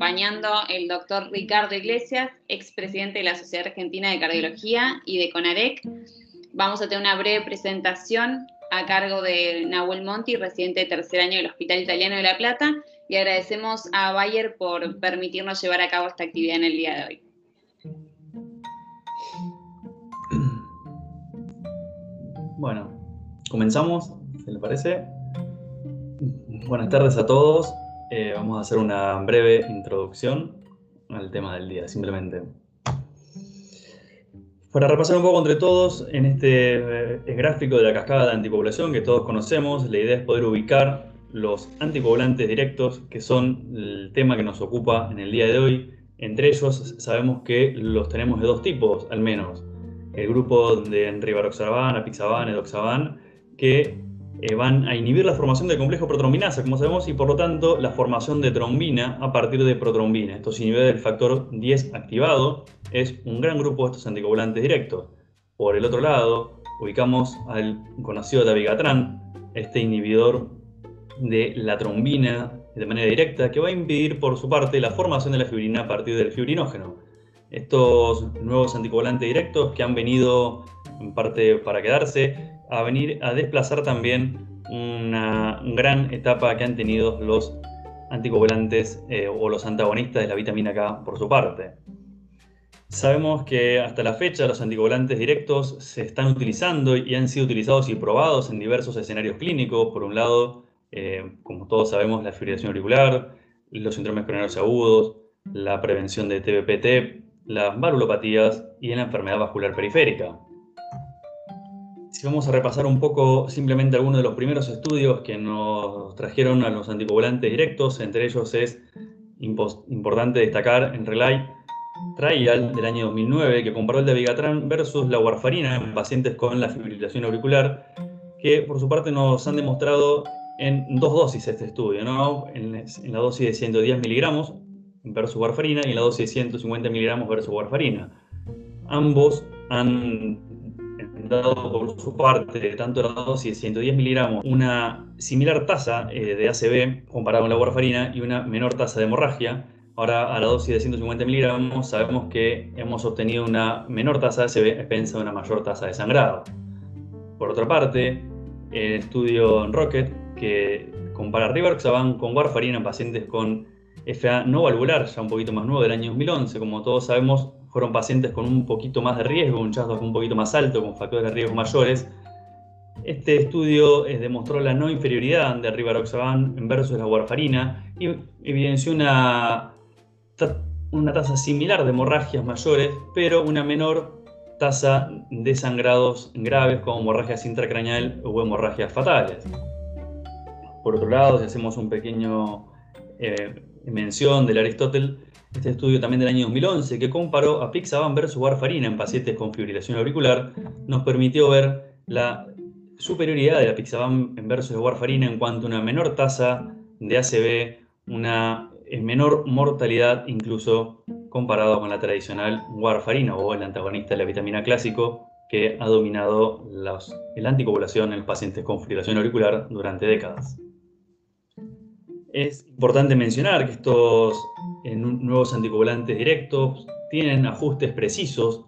acompañando el doctor Ricardo Iglesias, expresidente de la Sociedad Argentina de Cardiología y de CONAREC. Vamos a tener una breve presentación a cargo de Nahuel Monti, residente de tercer año del Hospital Italiano de La Plata, y agradecemos a Bayer por permitirnos llevar a cabo esta actividad en el día de hoy. Bueno, comenzamos, ¿se le parece? Buenas tardes a todos. Eh, vamos a hacer una breve introducción al tema del día, simplemente. Para repasar un poco entre todos, en este eh, gráfico de la cascada de anticoagulación que todos conocemos, la idea es poder ubicar los anticoagulantes directos, que son el tema que nos ocupa en el día de hoy. Entre ellos sabemos que los tenemos de dos tipos, al menos. El grupo de rivaroxaban, apixaban, edoxaban, que eh, van a inhibir la formación del complejo protrombinasa, como sabemos, y por lo tanto la formación de trombina a partir de protrombina. Estos inhibidores del factor 10 activado es un gran grupo de estos anticoagulantes directos. Por el otro lado, ubicamos al conocido dabigatran, este inhibidor de la trombina de manera directa, que va a impedir por su parte la formación de la fibrina a partir del fibrinógeno. Estos nuevos anticoagulantes directos que han venido en parte para quedarse a venir a desplazar también una gran etapa que han tenido los anticoagulantes eh, o los antagonistas de la vitamina K por su parte. Sabemos que hasta la fecha los anticoagulantes directos se están utilizando y han sido utilizados y probados en diversos escenarios clínicos. Por un lado, eh, como todos sabemos, la fibrilación auricular, los síndromes coronarios agudos, la prevención de TBPT, las varulopatías y en la enfermedad vascular periférica. Si vamos a repasar un poco simplemente algunos de los primeros estudios que nos trajeron a los anticoagulantes directos, entre ellos es importante destacar en Relay Trial del año 2009 que comparó el de Vigatran versus la warfarina en pacientes con la fibrilación auricular, que por su parte nos han demostrado en dos dosis este estudio, ¿no? en, la dosis de 110 miligramos versus warfarina y en la dosis de 150 miligramos versus warfarina. Ambos han dado por su parte, tanto la dosis de 110 miligramos, una similar tasa eh, de ACV comparada con la warfarina y una menor tasa de hemorragia. Ahora a la dosis de 150 miligramos sabemos que hemos obtenido una menor tasa de ACV expensa de una mayor tasa de sangrado. Por otra parte, el estudio en Rocket que compara Rivaroxaban con warfarina en pacientes con FA no valvular, ya un poquito más nuevo del año 2011. Como todos sabemos, fueron pacientes con un poquito más de riesgo, un chasco un poquito más alto, con factores de riesgo mayores. Este estudio eh, demostró la no inferioridad de rivaroxaban versus la warfarina y evidenció una, una tasa similar de hemorragias mayores, pero una menor tasa de sangrados graves como hemorragias intracraneal o hemorragias fatales. Por otro lado, si hacemos un pequeño eh, mención del Aristóteles, este estudio también del año 2011, que comparó a Pixaban versus warfarina en pacientes con fibrilación auricular, nos permitió ver la superioridad de la Pixaban versus warfarina en cuanto a una menor tasa de ACV, una menor mortalidad incluso comparado con la tradicional warfarina o el antagonista de la vitamina clásico que ha dominado la anticoagulación en los pacientes con fibrilación auricular durante décadas. Es importante mencionar que estos nuevos anticoagulantes directos tienen ajustes precisos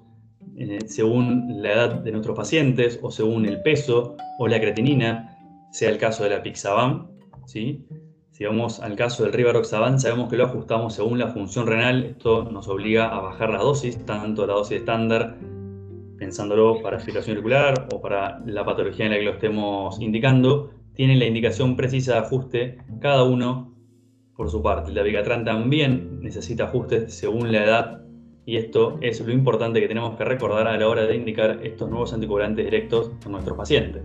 eh, según la edad de nuestros pacientes o según el peso o la creatinina, sea el caso de la Pixaban. Si vamos al caso del Rivaroxaban, sabemos que lo ajustamos según la función renal. Esto nos obliga a bajar la dosis, tanto la dosis estándar, pensándolo para fibrilación auricular o para la patología en la que lo estemos indicando, tienen la indicación precisa de ajuste cada uno por su parte. El dabigatran también necesita ajustes según la edad y esto es lo importante que tenemos que recordar a la hora de indicar estos nuevos anticoagulantes directos a nuestros pacientes.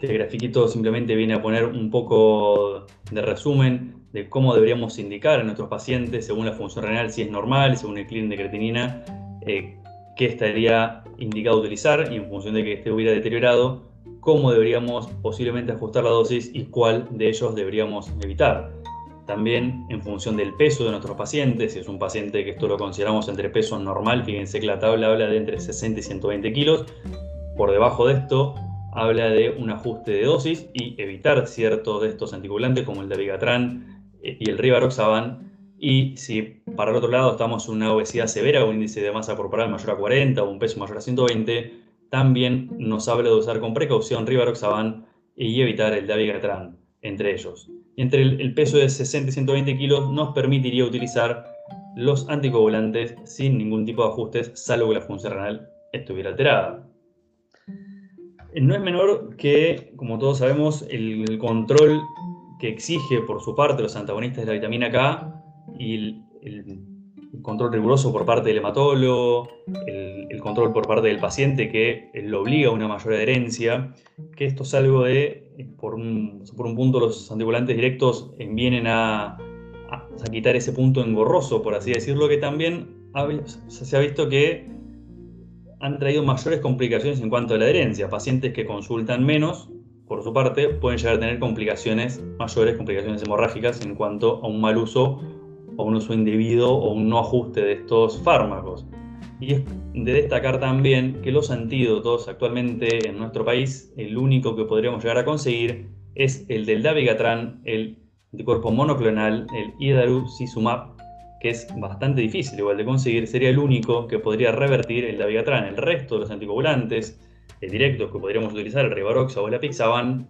Este grafiquito simplemente viene a poner un poco de resumen de cómo deberíamos indicar a nuestros pacientes según la función renal, si es normal, según el clean de creatinina, eh, qué estaría indicado utilizar y en función de que esté hubiera deteriorado, cómo deberíamos posiblemente ajustar la dosis y cuál de ellos deberíamos evitar. También en función del peso de nuestros pacientes, si es un paciente que esto lo consideramos entre peso normal, fíjense que la tabla habla de entre 60 y 120 kilos, por debajo de esto habla de un ajuste de dosis y evitar ciertos de estos anticoagulantes como el de Vigatran y el rivaroxaban. Y si para el otro lado estamos en una obesidad severa, un índice de masa corporal mayor a 40 o un peso mayor a 120, también nos habla de usar con precaución rivaroxaban y evitar el dabigatran entre ellos. Entre el, peso de 60 y 120 kilos nos permitiría utilizar los anticoagulantes sin ningún tipo de ajustes, salvo que la función renal estuviera alterada. No es menor que, como todos sabemos, el control que exige por su parte los antagonistas de la vitamina K y el, control riguroso por parte del hematólogo, el, control por parte del paciente que lo obliga a una mayor adherencia, que esto es algo de, por un, punto los anticoagulantes directos vienen a, quitar ese punto engorroso, por así decirlo, que también se ha visto que han traído mayores complicaciones en cuanto a la adherencia. Pacientes que consultan menos, por su parte, pueden llegar a tener complicaciones mayores, complicaciones hemorrágicas en cuanto a un mal uso o un uso indebido o un no ajuste de estos fármacos. Y es de destacar también que los antídotos actualmente en nuestro país, el único que podríamos llegar a conseguir es el del dabigatran, el anticuerpo monoclonal, el idarucizumab, que es bastante difícil igual de conseguir, sería el único que podría revertir el dabigatran. El resto de los anticoagulantes eh, directos que podríamos utilizar, el rivaroxa o la pixaban,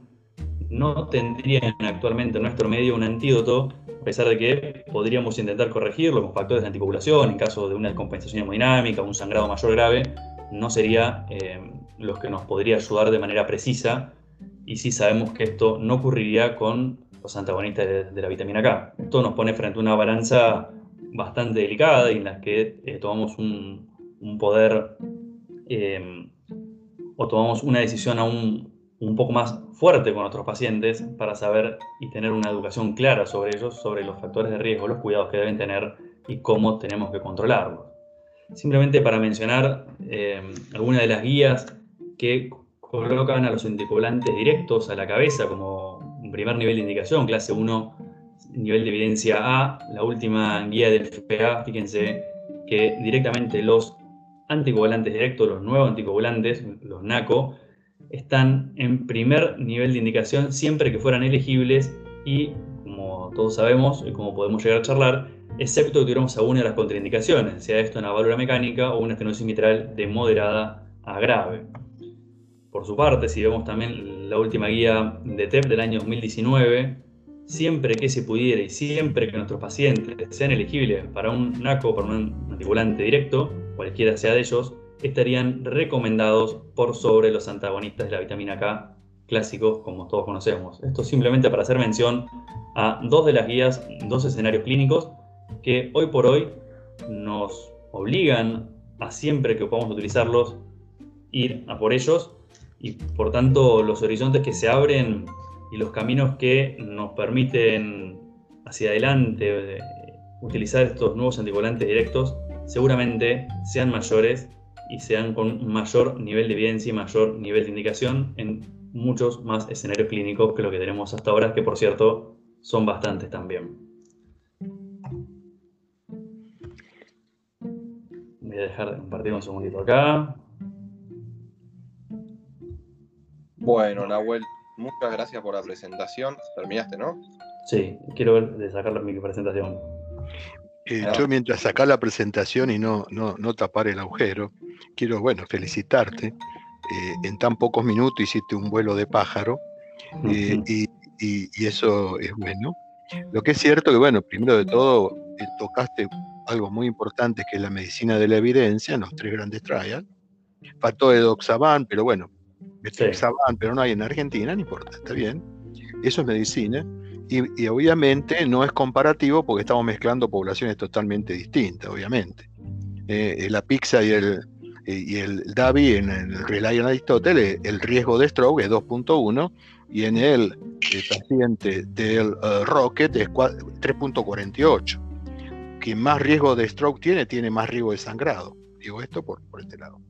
no tendrían actualmente en nuestro medio un antídoto, pesar de que podríamos intentar corregirlo con factores de anticoagulación en caso de una descompensación hemodinámica, un sangrado mayor grave, no sería eh, los que nos podría ayudar de manera precisa y sí sabemos que esto no ocurriría con los antagonistas de, la vitamina K. Esto nos pone frente a una balanza bastante delicada y en la que eh, tomamos un, poder eh, o tomamos una decisión aún un poco más fuerte con nuestros pacientes para saber y tener una educación clara sobre ellos, sobre los factores de riesgo, los cuidados que deben tener y cómo tenemos que controlarlos. Simplemente para mencionar eh, algunas de las guías que colocan a los anticoagulantes directos a la cabeza como primer nivel de indicación, clase 1 nivel de evidencia A, la última guía del FPA, fíjense que directamente los anticoagulantes directos, los nuevos anticoagulantes, los NACO, están en primer nivel de indicación siempre que fueran elegibles y, como todos sabemos y como podemos llegar a charlar, excepto que tuviéramos alguna de las contraindicaciones, sea esto una válvula mecánica o una estenosis mitral de moderada a grave. Por su parte, si vemos también la última guía de TEP del año 2019, siempre que se pudiera y siempre que nuestros pacientes sean elegibles para un NACO, para un anticulante directo, cualquiera sea de ellos, estarían recomendados por sobre los antagonistas de la vitamina K clásicos como todos conocemos. Esto simplemente para hacer mención a dos de las guías, dos escenarios clínicos que hoy por hoy nos obligan a siempre que podamos utilizarlos ir a por ellos y por tanto los horizontes que se abren y los caminos que nos permiten hacia adelante eh, utilizar estos nuevos anticoagulantes directos seguramente sean mayores y sean con mayor nivel de evidencia y mayor nivel de indicación en muchos más escenarios clínicos que lo que tenemos hasta ahora, que por cierto son bastantes también. Voy a dejar de compartir un segundito acá. Bueno, Nahuel, muchas gracias por la presentación. Terminaste, ¿no? Sí, quiero ver de sacar mi presentación. Eh, yo mientras sacar la presentación y no, no, no tapar el agujero, quiero, bueno, felicitarte. Eh, en tan pocos minutos hiciste un vuelo de pájaro eh, y, eso es bueno. Lo que es cierto que, bueno, primero de todo, eh, tocaste algo muy importante que es la medicina de la evidencia en los tres grandes trials. Faltó Edoxaban, pero bueno, Edoxaban, pero no hay en Argentina, no importa, está bien. Eso es medicina. Y, obviamente no es comparativo porque estamos mezclando poblaciones totalmente distintas, obviamente. la pizza y el, y el DAVI en el Relay en Aristóteles, el riesgo de stroke es 2.1 y en el, paciente del uh, Rocket es 3.48. Quien más riesgo de stroke tiene, tiene más riesgo de sangrado. Digo esto por, por este lado.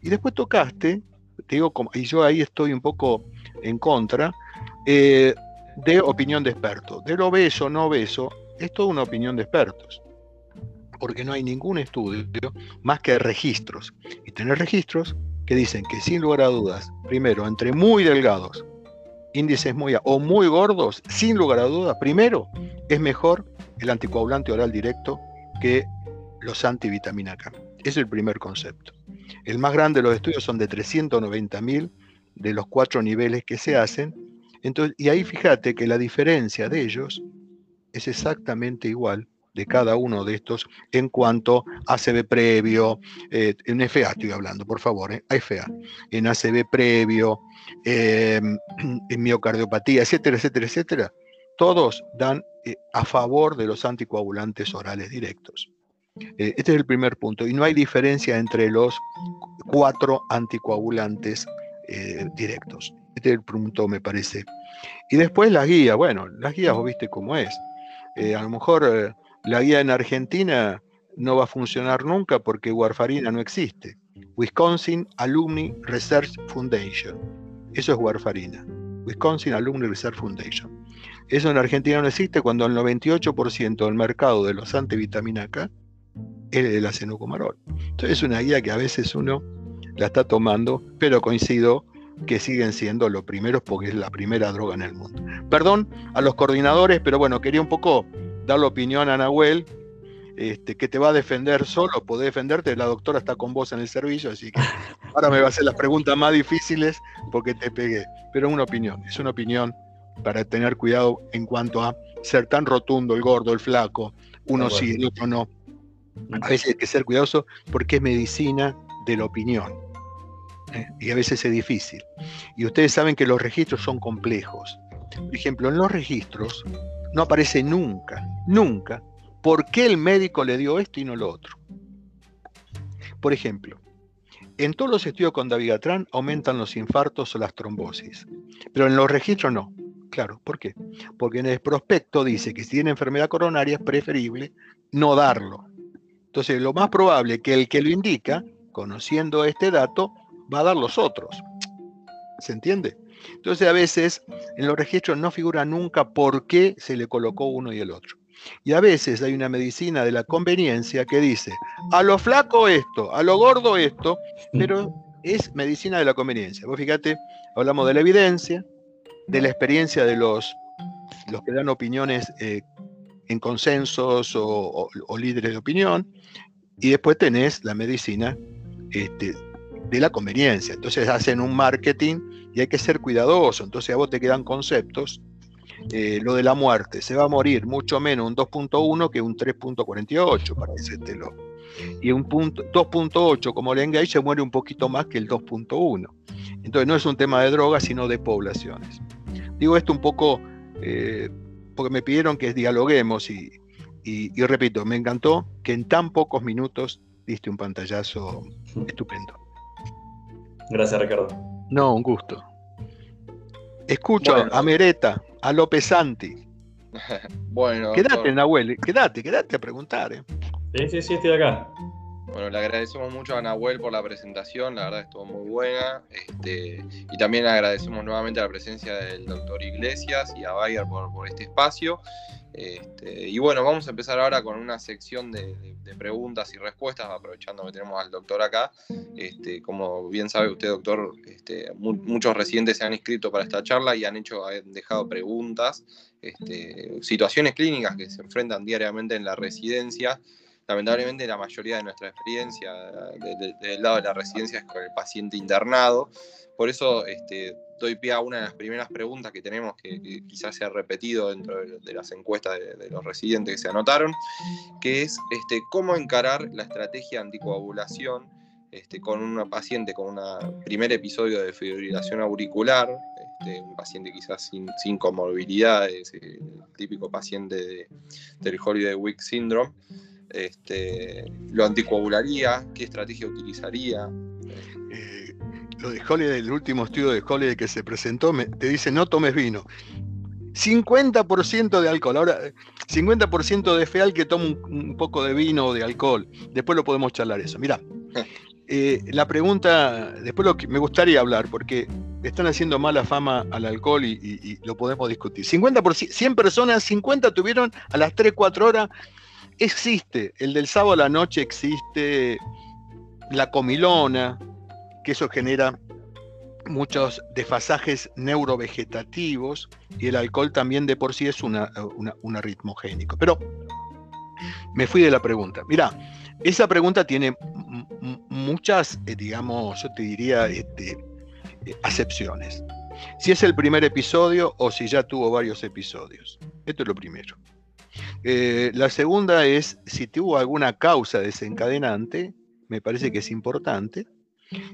Y después tocaste, te digo, y yo ahí estoy un poco en contra, eh, de opinión de expertos. Del obeso, no obeso, es toda una opinión de expertos porque no hay ningún estudio más que registros. Y tener registros que dicen que sin lugar a dudas, primero, entre muy delgados, índices muy o muy gordos, sin lugar a dudas, primero, es mejor el anticoagulante oral directo que los antivitamina K. Es el primer concepto. El más grande de los estudios son de 390.000 de los cuatro niveles que se hacen. Entonces, y ahí fíjate que la diferencia de ellos es exactamente igual de cada uno de estos en cuanto a ACV previo, eh, en FA estoy hablando, por favor, eh, FA, en ACV previo, em, en miocardiopatía, etcétera, etcétera, etcétera, todos dan eh, a favor de los anticoagulantes orales directos. Eh, este es el primer punto. Y no hay diferencia entre los cuatro anticoagulantes directos. Este es el punto, me parece. Y después las guías. Bueno, las guías, vos viste cómo es. a lo mejor la guía en Argentina no va a funcionar nunca porque warfarina no existe. Wisconsin Alumni Research Foundation. Eso es warfarina. Wisconsin Alumni Research Foundation. Eso en Argentina no existe cuando el 98% del mercado de los antivitamina K es el acenocomarol. Entonces es una guía que a veces uno la está tomando, pero coincido que siguen siendo los primeros porque es la primera droga en el mundo. Perdón a los coordinadores, pero bueno, quería un poco dar la opinión a Nahuel, este, que te va a defender solo, podés defenderte, la doctora está con vos en el servicio, así que ahora me va a hacer las preguntas más difíciles porque te pegué. Pero es una opinión, es una opinión para tener cuidado en cuanto a ser tan rotundo, el gordo, el flaco, uno sí, el otro no. A veces hay que ser cuidadoso porque es medicina de la opinión. Y a veces es difícil. Y ustedes saben que los registros son complejos. Por ejemplo, en los registros no aparece nunca, nunca, por qué el médico le dio esto y no lo otro. Por ejemplo, en todos los estudios con Davigatran aumentan los infartos o las trombosis, pero en los registros no. Claro, ¿por qué? Porque en el prospecto dice que si tiene enfermedad coronaria es preferible no darlo. Entonces, lo más probable que el que lo indica, conociendo este dato, va a dar los otros. ¿Se entiende? Entonces a veces en los registros no figura nunca por qué se le colocó uno y el otro. Y a veces hay una medicina de la conveniencia que dice, a lo flaco esto, a lo gordo esto, pero es medicina de la conveniencia. Vos fíjate, hablamos de la evidencia, de la experiencia de los, los que dan opiniones eh, en consensos o, líderes de opinión, y después tenés la medicina este, de la conveniencia. Entonces hacen un marketing y hay que ser cuidadoso. Entonces a vos te quedan conceptos. Eh, lo de la muerte, se va a morir mucho menos un 2.1 que un 3.48, para. Y un 2.8 como el Engage se muere un poquito más que el 2.1. Entonces no es un tema de drogas, sino de poblaciones. Digo esto un poco eh, porque me pidieron que dialoguemos y, y repito, me encantó que en tan pocos minutos diste un pantallazo estupendo. Gracias, Ricardo. No, un gusto. Escucho a Mereta, a López Santi. bueno. Quédate, Nahuel, quédate, quédate a preguntar. ¿eh? Sí, sí, sí, estoy acá. Bueno, le agradecemos mucho a Nahuel por la presentación, la verdad estuvo muy buena. Este, y también agradecemos nuevamente la presencia del doctor Iglesias y a Bayer por, por este espacio. Este, y bueno, vamos a empezar ahora con una sección de, preguntas y respuestas, aprovechando que tenemos al doctor acá. Este, como bien sabe usted, doctor, este, muchos residentes se han inscrito para esta charla y han hecho, han dejado preguntas, situaciones clínicas que se enfrentan diariamente en la residencia lamentablemente la mayoría de nuestra experiencia del lado de la residencia es con el paciente internado. Por eso este, doy pie a una de las primeras preguntas que tenemos que, quizás se ha repetido dentro de, las encuestas de, los residentes que se anotaron, que es este, cómo encarar la estrategia anticoagulación este, con una paciente con un primer episodio de fibrilación auricular, un paciente quizás sin, sin comorbilidades, el típico paciente del Holiday Week Syndrome este, lo anticoagularía, qué estrategia utilizaría. Eh, lo de Holiday, el último estudio de Holiday que se presentó, te dice no tomes vino. 50% de alcohol. Ahora, 50% de feal que toma un, poco de vino o de alcohol. Después lo podemos charlar eso. Mira, eh, la pregunta, después lo que me gustaría hablar, porque están haciendo mala fama al alcohol y, y lo podemos discutir. 50%, 100 personas, 50 tuvieron a las 3, 4 horas existe, el del sábado a la noche existe la comilona, que eso genera muchos desfasajes neurovegetativos y el alcohol también de por sí es una, un arritmogénico. Pero me fui de la pregunta. Mira, esa pregunta tiene muchas, eh, digamos, yo te diría, este, eh, acepciones. Si es el primer episodio o si ya tuvo varios episodios. Esto es lo primero. Eh, la segunda es si tuvo alguna causa desencadenante, me parece que es importante.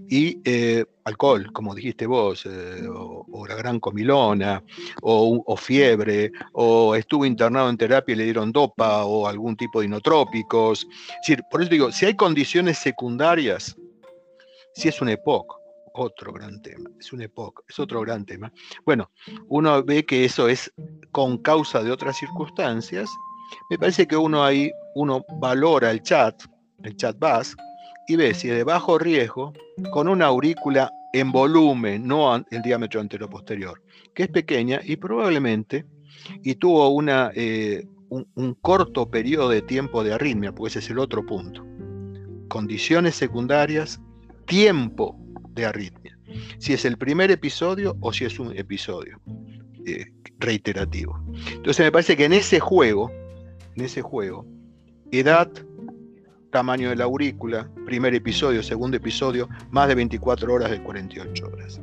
Y eh, alcohol, como dijiste vos, eh, o, la gran comilona, o, fiebre, o estuvo internado en terapia y le dieron dopa, o algún tipo de inotrópicos. por eso digo, si hay condiciones secundarias, si es un EPOC, otro gran tema, es un EPOC, es otro gran tema. Bueno, uno ve que eso es con causa de otras circunstancias. Me parece que uno ahí, uno valora el chat, el chat bus, y ve si de bajo riesgo, con una aurícula en volumen, no el diámetro anteroposterior, que es pequeña y probablemente, y tuvo una, eh, un, corto periodo de tiempo de arritmia, porque ese es el otro punto. Condiciones secundarias, tiempo de arritmia. Si es el primer episodio o si es un episodio eh, reiterativo. Entonces me parece que en ese juego, en ese juego, edad, tamaño de la aurícula, primer episodio, segundo episodio, más de 24 horas de 48 horas.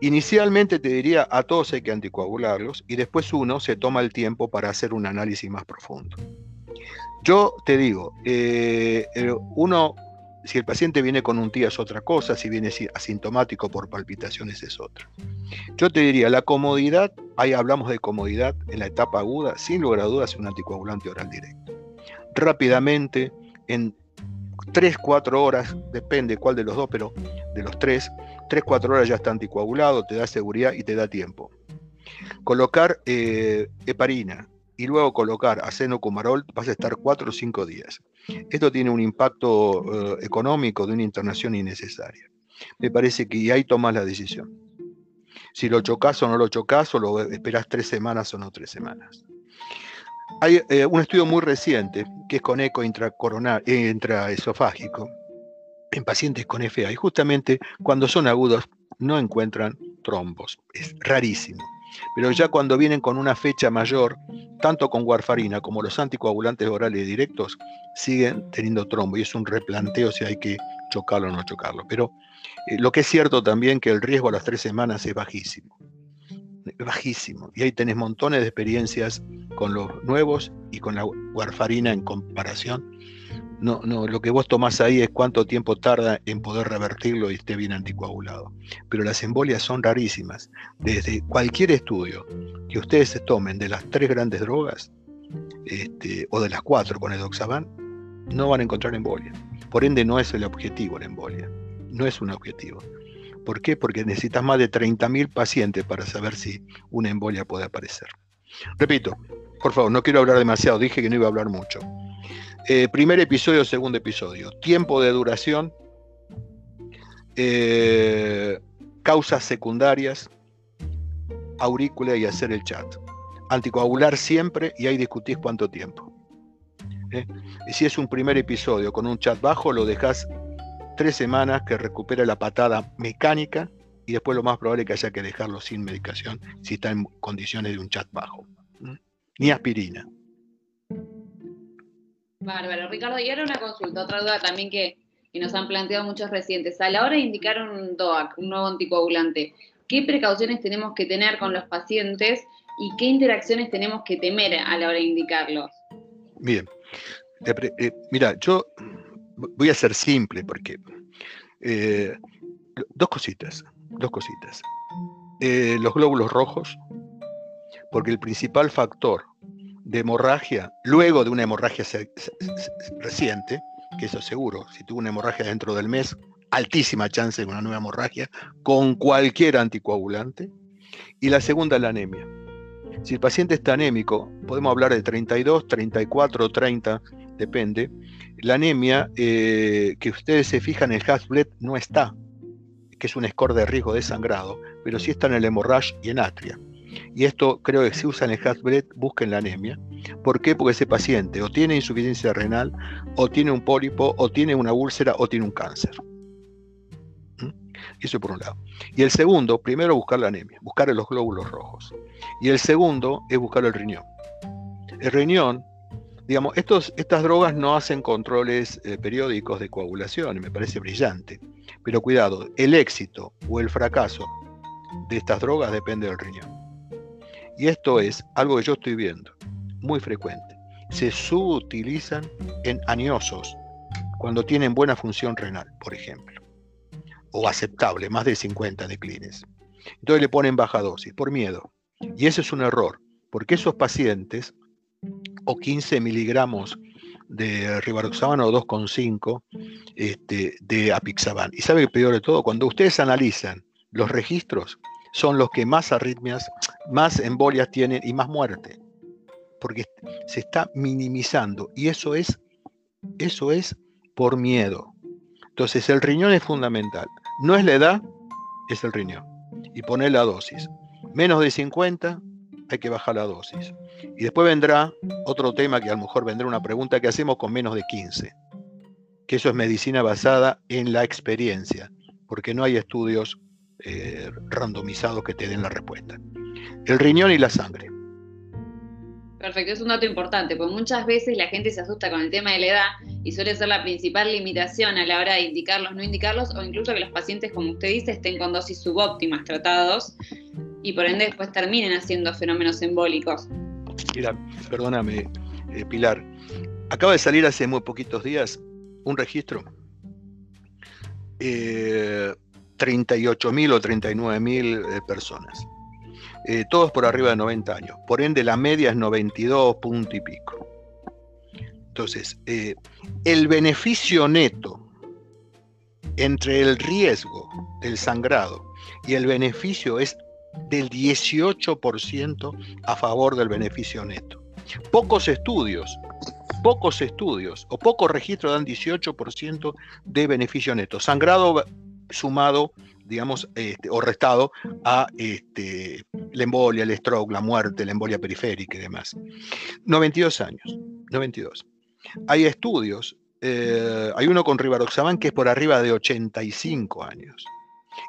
Inicialmente te diría a todos hay que anticoagularlos y después uno se toma el tiempo para hacer un análisis más profundo. Yo te digo, eh, uno, si el paciente viene con un TIA es otra cosa, si viene asintomático por palpitaciones es otra. Yo te diría, la comodidad, ahí hablamos de comodidad en la etapa aguda, sin lugar a dudas un anticoagulante oral directo. Rápidamente, en 3, 4 horas, depende cuál de los dos, pero de los 3, 3, 4 horas ya está anticoagulado, te da seguridad y te da tiempo. Colocar eh, heparina y luego colocar acenocumarol vas a estar 4 o 5 días. Esto tiene un impacto eh, económico de una internación innecesaria. Me parece que ahí tomas la decisión. Si lo chocas o no lo chocas, o lo esperas tres semanas o no tres semanas. Hay eh, un estudio muy reciente que es con eco eh, intraesofágico en pacientes con FA y justamente cuando son agudos no encuentran trombos. Es rarísimo. Pero ya cuando vienen con una fecha mayor, tanto con warfarina como los anticoagulantes orales directos, siguen teniendo trombo y es un replanteo si hay que chocarlo o no chocarlo. Pero eh, lo que es cierto también que el riesgo a las tres semanas es bajísimo bajísimo. Y ahí tenés montones de experiencias con los nuevos y con la warfarina en comparación. No, no, lo que vos tomás ahí es cuánto tiempo tarda en poder revertirlo y esté bien anticoagulado. Pero las embolias son rarísimas. Desde cualquier estudio que ustedes se tomen de las tres grandes drogas, este, o de las cuatro con el no van a encontrar embolia. Por ende, no es el objetivo la embolia. No es un objetivo. ¿Por qué? Porque necesitas más de 30.000 pacientes para saber si una embolia puede aparecer. Repito, por favor, no quiero hablar demasiado, dije que no iba a hablar mucho. Eh, primer episodio, segundo episodio. Tiempo de duración, eh, causas secundarias, aurícula y hacer el chat. Anticoagular siempre y ahí discutís cuánto tiempo. ¿eh? Y si es un primer episodio con un chat bajo, lo dejas tres semanas que recupera la patada mecánica y después lo más probable es que haya que dejarlo sin medicación si está en condiciones de un chat bajo. Ni aspirina. Bárbaro. Ricardo, y ahora una consulta, otra duda también que, nos han planteado muchos recientes. A la hora de indicar un DOAC, un nuevo anticoagulante, ¿qué precauciones tenemos que tener con los pacientes y qué interacciones tenemos que temer a la hora de indicarlos? Bien. Eh, mira, yo voy a ser simple porque eh, dos cositas, dos cositas. Eh, los glóbulos rojos, porque el principal factor de hemorragia, luego de una hemorragia reciente, que eso seguro, si tuvo una hemorragia dentro del mes, altísima chance de una nueva hemorragia con cualquier anticoagulante. Y la segunda, la anemia. Si el paciente está anémico, podemos hablar de 32, 34, 30, depende, la anemia, eh, que ustedes se fijan, el Hasbled no está, que es un score de riesgo de sangrado, pero sí está en el hemorrage y en atria. Y esto creo que si usan el Hasbled, busquen la anemia. ¿Por qué? Porque ese paciente o tiene insuficiencia renal, o tiene un pólipo, o tiene una úlcera, o tiene un cáncer. ¿Mm? Eso por un lado. Y el segundo, primero buscar la anemia, buscar los glóbulos rojos. Y el segundo es buscar el riñón. El riñón, digamos, estas drogas no hacen controles eh, periódicos de coagulación, y me parece brillante. Pero cuidado, el éxito o el fracaso de estas drogas depende del riñón. Y esto es algo que yo estoy viendo, muy frecuente. Se subutilizan en añosos cuando tienen buena función renal, por ejemplo, o aceptable, más de 50 declines. Entonces le ponen baja dosis por miedo. Y ese es un error, porque esos pacientes, o 15 miligramos de rivaroxaban o 2,5 este, de apixaban. Y sabe que peor de todo, cuando ustedes analizan los registros, son los que más arritmias, más embolias tienen y más muerte, porque se está minimizando y eso es, eso es por miedo. Entonces el riñón es fundamental. No es la edad, es el riñón. Y poner la dosis. Menos de 50, hay que bajar la dosis. Y después vendrá otro tema que a lo mejor vendrá una pregunta que hacemos con menos de 15. Que eso es medicina basada en la experiencia, porque no hay estudios eh, randomizados que te den la respuesta. El riñón y la sangre. Perfecto, es un dato importante, porque muchas veces la gente se asusta con el tema de la edad y suele ser la principal limitación a la hora de indicarlos, no indicarlos, o incluso que los pacientes, como usted dice, estén con dosis subóptimas tratados y por ende después terminen haciendo fenómenos embólicos. Mira, perdóname, eh, Pilar, acaba de salir hace muy poquitos días un registro. Eh, 38.000 o 39.000 eh, personas. Eh, todos por arriba de 90 años. Por ende, la media es 92 punto y pico. Entonces, el beneficio neto entre el riesgo del sangrado y el beneficio es del 18% a favor del beneficio neto. Pocos estudios, pocos estudios o pocos registros dan 18% de beneficio neto. Sangrado sumado, digamos, este, o restado a este, la embolia, el stroke, la muerte, la embolia periférica y demás. 92 años, 92. Hay estudios, eh, hay uno con Rivaroxaban que es por arriba de 85 años.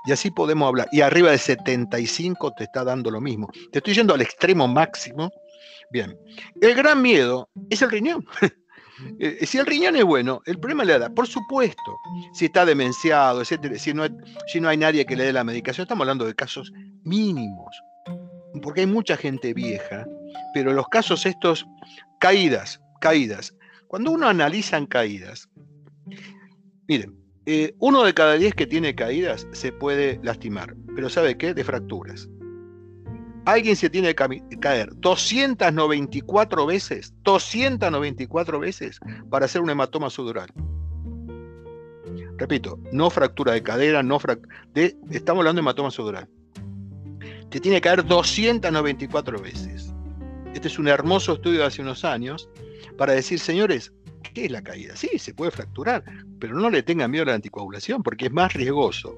Y así podemos hablar. Y arriba de 75 te está dando lo mismo. Te estoy yendo al extremo máximo. Bien. El gran miedo es el riñón. Eh, si el riñón es bueno, el problema le da, por supuesto, si está demenciado, etcétera, si no, si no hay nadie que le dé la medicación, estamos hablando de casos mínimos, porque hay mucha gente vieja, pero los casos estos, caídas, caídas, cuando uno analiza en caídas, miren, eh, uno de cada diez que tiene caídas se puede lastimar, pero ¿sabe qué? De fracturas alguien se tiene que caer 294 veces, 294 veces para hacer un hematoma sudural. Repito, no fractura de cadera, no de, estamos hablando de hematoma sudural. Te tiene que caer 294 veces. Este es un hermoso estudio de hace unos años para decir, señores, ¿qué es la caída? Sí, se puede fracturar, pero no le tengan miedo a la anticoagulación porque es más riesgoso.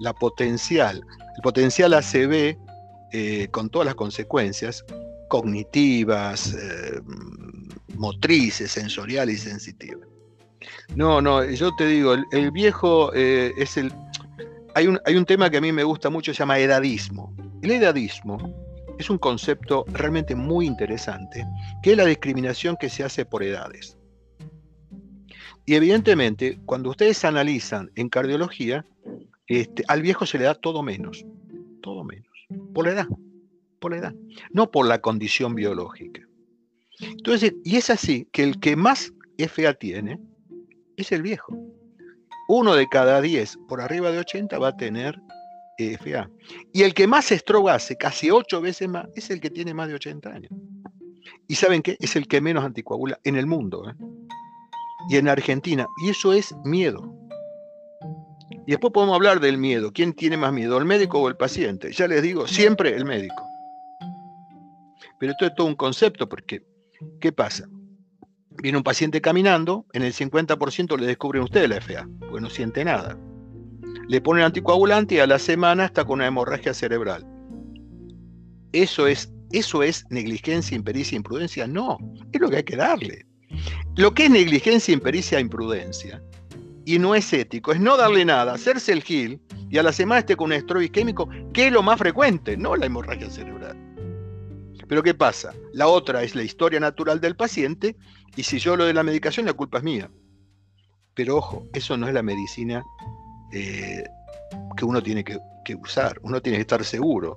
La potencial, el potencial ACV eh, con todas las consecuencias cognitivas, eh, motrices, sensoriales y sensitivas. No, no, yo te digo, el, viejo eh, es el... Hay un, hay un tema que a mí me gusta mucho, se llama edadismo. El edadismo es un concepto realmente muy interesante, que es la discriminación que se hace por edades. Y evidentemente, cuando ustedes analizan en cardiología, este, al viejo se le da todo menos, todo menos por la edad, por la edad, no por la condición biológica. Entonces, y es así que el que más FA tiene es el viejo. Uno de cada diez por arriba de 80 va a tener FA. Y el que más stroke hace, casi ocho veces más, es el que tiene más de 80 años. ¿Y saben qué? Es el que menos anticoagula en el mundo. ¿eh? Y en Argentina. Y eso es miedo. Y después podemos hablar del miedo. ¿Quién tiene más miedo, el médico o el paciente? Ya les digo, siempre el médico. Pero esto es todo un concepto porque, ¿qué pasa? Viene un paciente caminando, en el 50% le descubren ustedes la FA, porque no siente nada. Le ponen anticoagulante y a la semana está con una hemorragia cerebral. ¿Eso es, eso es negligencia, impericia, imprudencia? No, es lo que hay que darle. Lo que es negligencia, impericia, imprudencia y no es ético, es no darle nada, hacerse el gil y a la semana esté con un estrés isquémico, que es lo más frecuente, no la hemorragia cerebral. Pero ¿qué pasa? La otra es la historia natural del paciente y si yo lo de la medicación, la culpa es mía. Pero ojo, eso no es la medicina eh, que uno tiene que, usar, uno tiene que estar seguro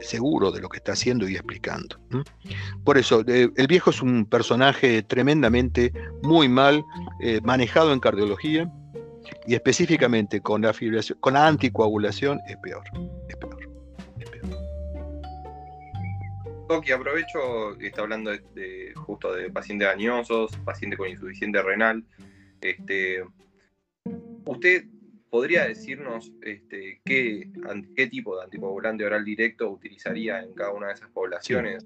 seguro de lo que está haciendo y explicando. Por eso, eh, el viejo es un personaje tremendamente muy mal eh, manejado en cardiología y específicamente con la fibrilación, con la anticoagulación es peor, es peor. Ok, aprovecho que está hablando de, justo de pacientes dañosos, pacientes con insuficiencia renal. Este, ¿Usted ¿Podría decirnos este, qué, qué, tipo de anticoagulante oral directo utilizaría en cada una de esas poblaciones?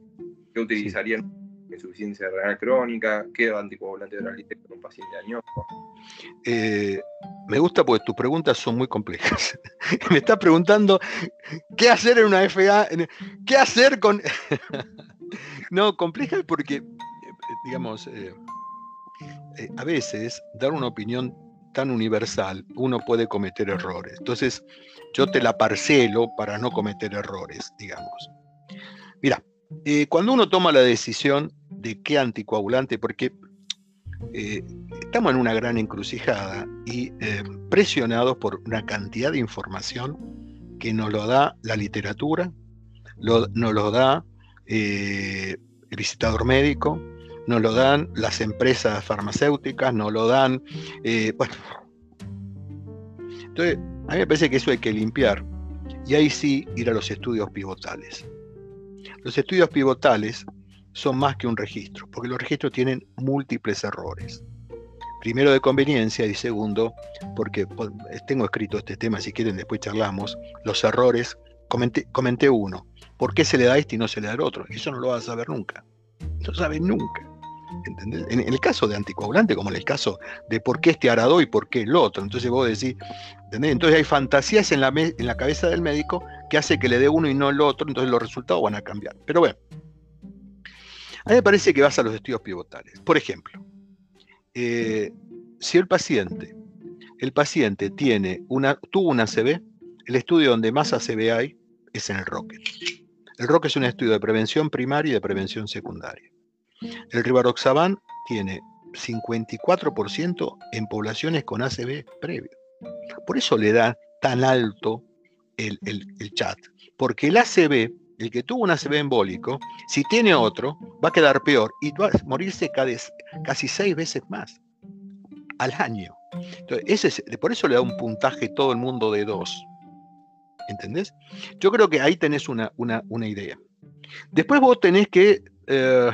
¿Qué utilizaría en insuficiencia renal crónica? ¿Qué anticoagulante oral directo en un paciente dañoso? Eh, me gusta porque tus preguntas son muy complejas. me estás preguntando qué hacer en una FA, qué hacer con... no, compleja porque, eh, digamos, eh, a veces dar una opinión tan universal, uno puede cometer errores. Entonces, yo te la parcelo para no cometer errores, digamos. Mira, eh, cuando uno toma la decisión de qué anticoagulante, porque eh, estamos en una gran encrucijada y eh, presionados por una cantidad de información que nos lo da la literatura, nos lo da el visitador médico, nos lo dan las empresas farmacéuticas, nos lo dan, eh, bueno. Entonces, a mí me parece que eso hay que limpiar y ahí sí ir a los estudios pivotales. Los estudios pivotales son más que un registro, porque los registros tienen múltiples errores. Primero de conveniencia y segundo, porque tengo escrito este tema, si quieren después charlamos, los errores, comenté, comenté uno, ¿por qué se le da este y no se le da el otro? Eso no lo vas a saber nunca, no sabes nunca. En, el caso de anticoagulante, como en el caso de por qué este arado y por qué el otro. Entonces vos decís, Entonces hay fantasías en la, cabeza del médico que hace que le dé uno y no el otro, entonces los resultados van a cambiar. Pero bueno, a mí me parece que vas a los estudios pivotales. Por ejemplo, eh, si el paciente, el paciente tiene una, tuvo una ACV, el estudio donde más ACV hay es en el ROCKET. El ROCKET es un estudio de prevención primaria y de prevención secundaria. El rivaroxaban tiene 54% en poblaciones con ACV previo. Por eso le da tan alto el, chat. Porque el ACV, el que tuvo un ACV embólico, si tiene otro, va a quedar peor y va a morirse casi seis veces más al año. Entonces, por eso le da un puntaje todo el mundo de dos. ¿Entendés? Yo creo que ahí tenés una, idea. Después vos tenés que eh,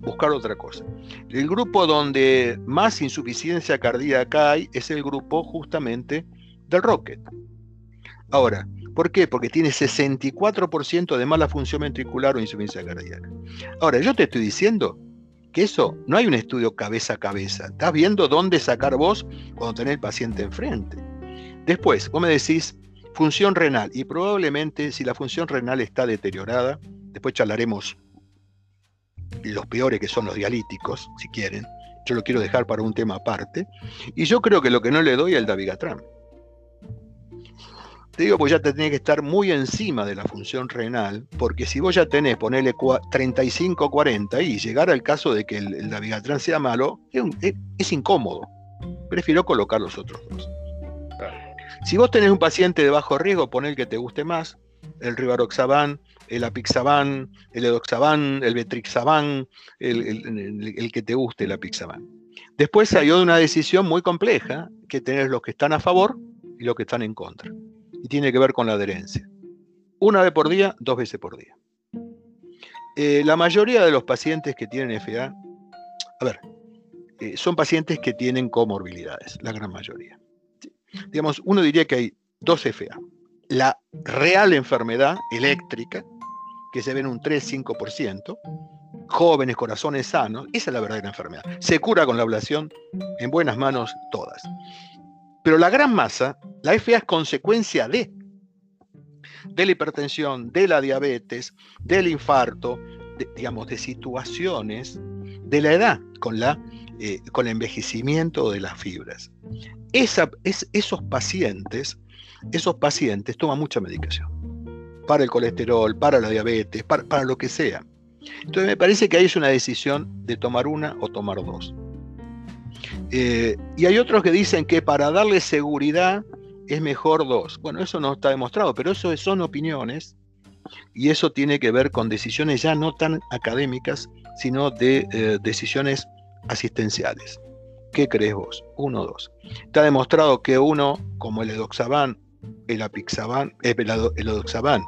buscar otra cosa. El grupo donde más insuficiencia cardíaca hay es el grupo justamente del Rocket. Ahora, ¿por qué? Porque tiene 64% de mala función ventricular o insuficiencia cardíaca. Ahora, yo te estoy diciendo que eso no hay un estudio cabeza a cabeza. Estás viendo dónde sacar vos cuando tenés el paciente enfrente. Después, vos me decís función renal y probablemente si la función renal está deteriorada, después charlaremos los peores que son los dialíticos, si quieren. Yo lo quiero dejar para un tema aparte. Y yo creo que lo que no le doy es el dabigatran. Te digo, pues ya te tenés que estar muy encima de la función renal, porque si vos ya tenés, ponerle 35-40 y llegar al caso de que el, dabigatran sea malo, es, incómodo. Prefiero colocar los otros dos. Si vos tenés un paciente de bajo riesgo, pon el que te guste más, el rivaroxaban, el apixaban, el edoxaban, el betrixaban, el, que te guste el apixaban. Después hay una decisión muy compleja que tenés los que están a favor y los que están en contra. Y tiene que ver con la adherencia. Una vez por día, dos veces por día. Eh, la mayoría de los pacientes que tienen FA, a ver, eh, son pacientes que tienen comorbilidades, la gran mayoría. Digamos, uno diría que hay dos FA. La real enfermedad eléctrica, que se ven un 3-5%, jóvenes, corazones sanos, esa es la verdadera enfermedad. Se cura con la ablación, en buenas manos todas. Pero la gran masa, la FA es consecuencia de, de la hipertensión, de la diabetes, del infarto, digamos, de situaciones de la edad, con, la, eh, con el envejecimiento de las fibras. Esa, es, esos pacientes, esos pacientes toman mucha medicación para el colesterol, para la diabetes, para, lo que sea. Entonces me parece que ahí es una decisión de tomar una o tomar dos. Eh, y hay otros que dicen que para darle seguridad es mejor dos. Bueno, eso no está demostrado, pero eso son opiniones y eso tiene que ver con decisiones ya no tan académicas, sino de eh, decisiones asistenciales. ¿Qué crees vos? Uno o dos. Está demostrado que uno, como el edoxaban, el apixaban, eh, el, edoxaban,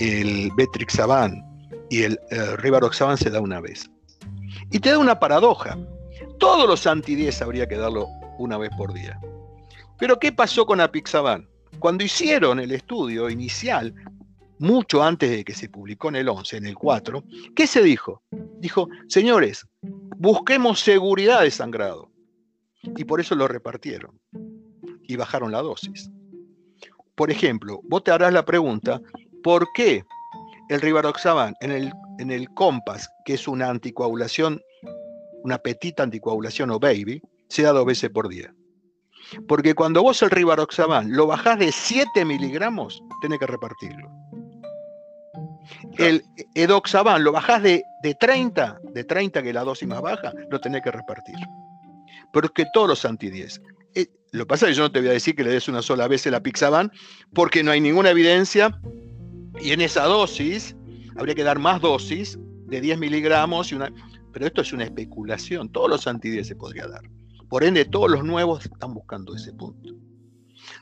el betrixaban y el eh, rivaroxaban se da una vez. Y te da una paradoja. Todos los anti habría que darlo una vez por día. Pero ¿qué pasó con apixaban? Cuando hicieron el estudio inicial, mucho antes de que se publicó en el 11, en el 4, ¿qué se dijo? Dijo, señores, busquemos seguridad de sangrado. Y por eso lo repartieron y bajaron la dosis. Por ejemplo, vos te harás la pregunta, ¿por qué el rivaroxaban en el, en el COMPAS, que es una anticoagulación, una petita anticoagulación o baby, se da dos veces por día? Porque cuando vos el rivaroxaban lo bajás de 7 miligramos, tenés que repartirlo. El edoxaban lo bajás de, de 30, de 30 que es la dosis más baja, lo tenés que repartir. Pero es que todos los anti-10. Eh, lo que pasa es que yo no te voy a decir que le des una sola vez el apixaban, porque no hay ninguna evidencia y en esa dosis habría que dar más dosis de 10 miligramos, y una, pero esto es una especulación. Todos los anti-10 se podría dar. Por ende, todos los nuevos están buscando ese punto.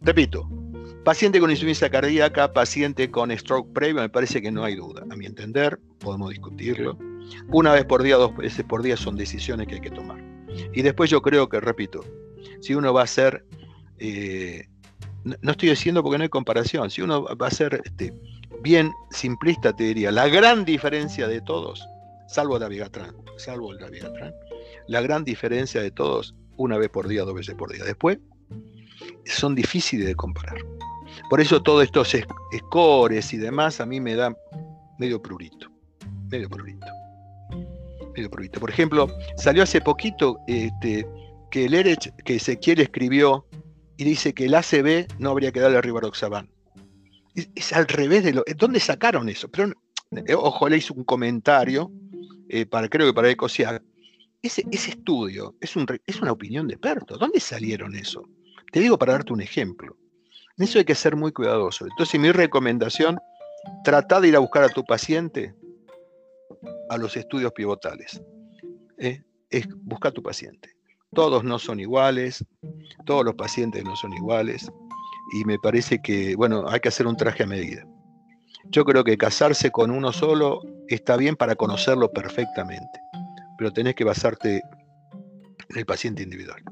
Repito, paciente con insuficiencia cardíaca, paciente con stroke previo, me parece que no hay duda. A mi entender, podemos discutirlo. Una vez por día, dos veces por día son decisiones que hay que tomar. Y después yo creo que, repito, si uno va a ser, eh, no, estoy diciendo porque no hay comparación, si uno va a ser este, bien simplista, te diría, la gran diferencia de todos, salvo la Vigatran, salvo el Vigatran, la gran diferencia de todos, una vez por día, dos veces por día. Después, son difíciles de comparar. Por eso todos estos scores y demás a mí me dan medio prurito. Medio prurito. Medio prurito. Por ejemplo, salió hace poquito este, que el Erech, que Ezequiel escribió y dice que el ACB no habría que darle a Rivaroxaban. Es, al revés de lo. ¿Dónde sacaron eso? Pero, eh, ojo, le hizo un comentario, eh, para, creo que para Ecosiac. Ese, ese estudio es, un, es una opinión de expertos. ¿Dónde salieron eso? Te digo para darte un ejemplo. En eso hay que ser muy cuidadoso. Entonces mi recomendación, trata de ir a buscar a tu paciente a los estudios pivotales. ¿eh? Es buscar a tu paciente. Todos no son iguales, todos los pacientes no son iguales y me parece que, bueno, hay que hacer un traje a medida. Yo creo que casarse con uno solo está bien para conocerlo perfectamente, pero tenés que basarte en el paciente individual.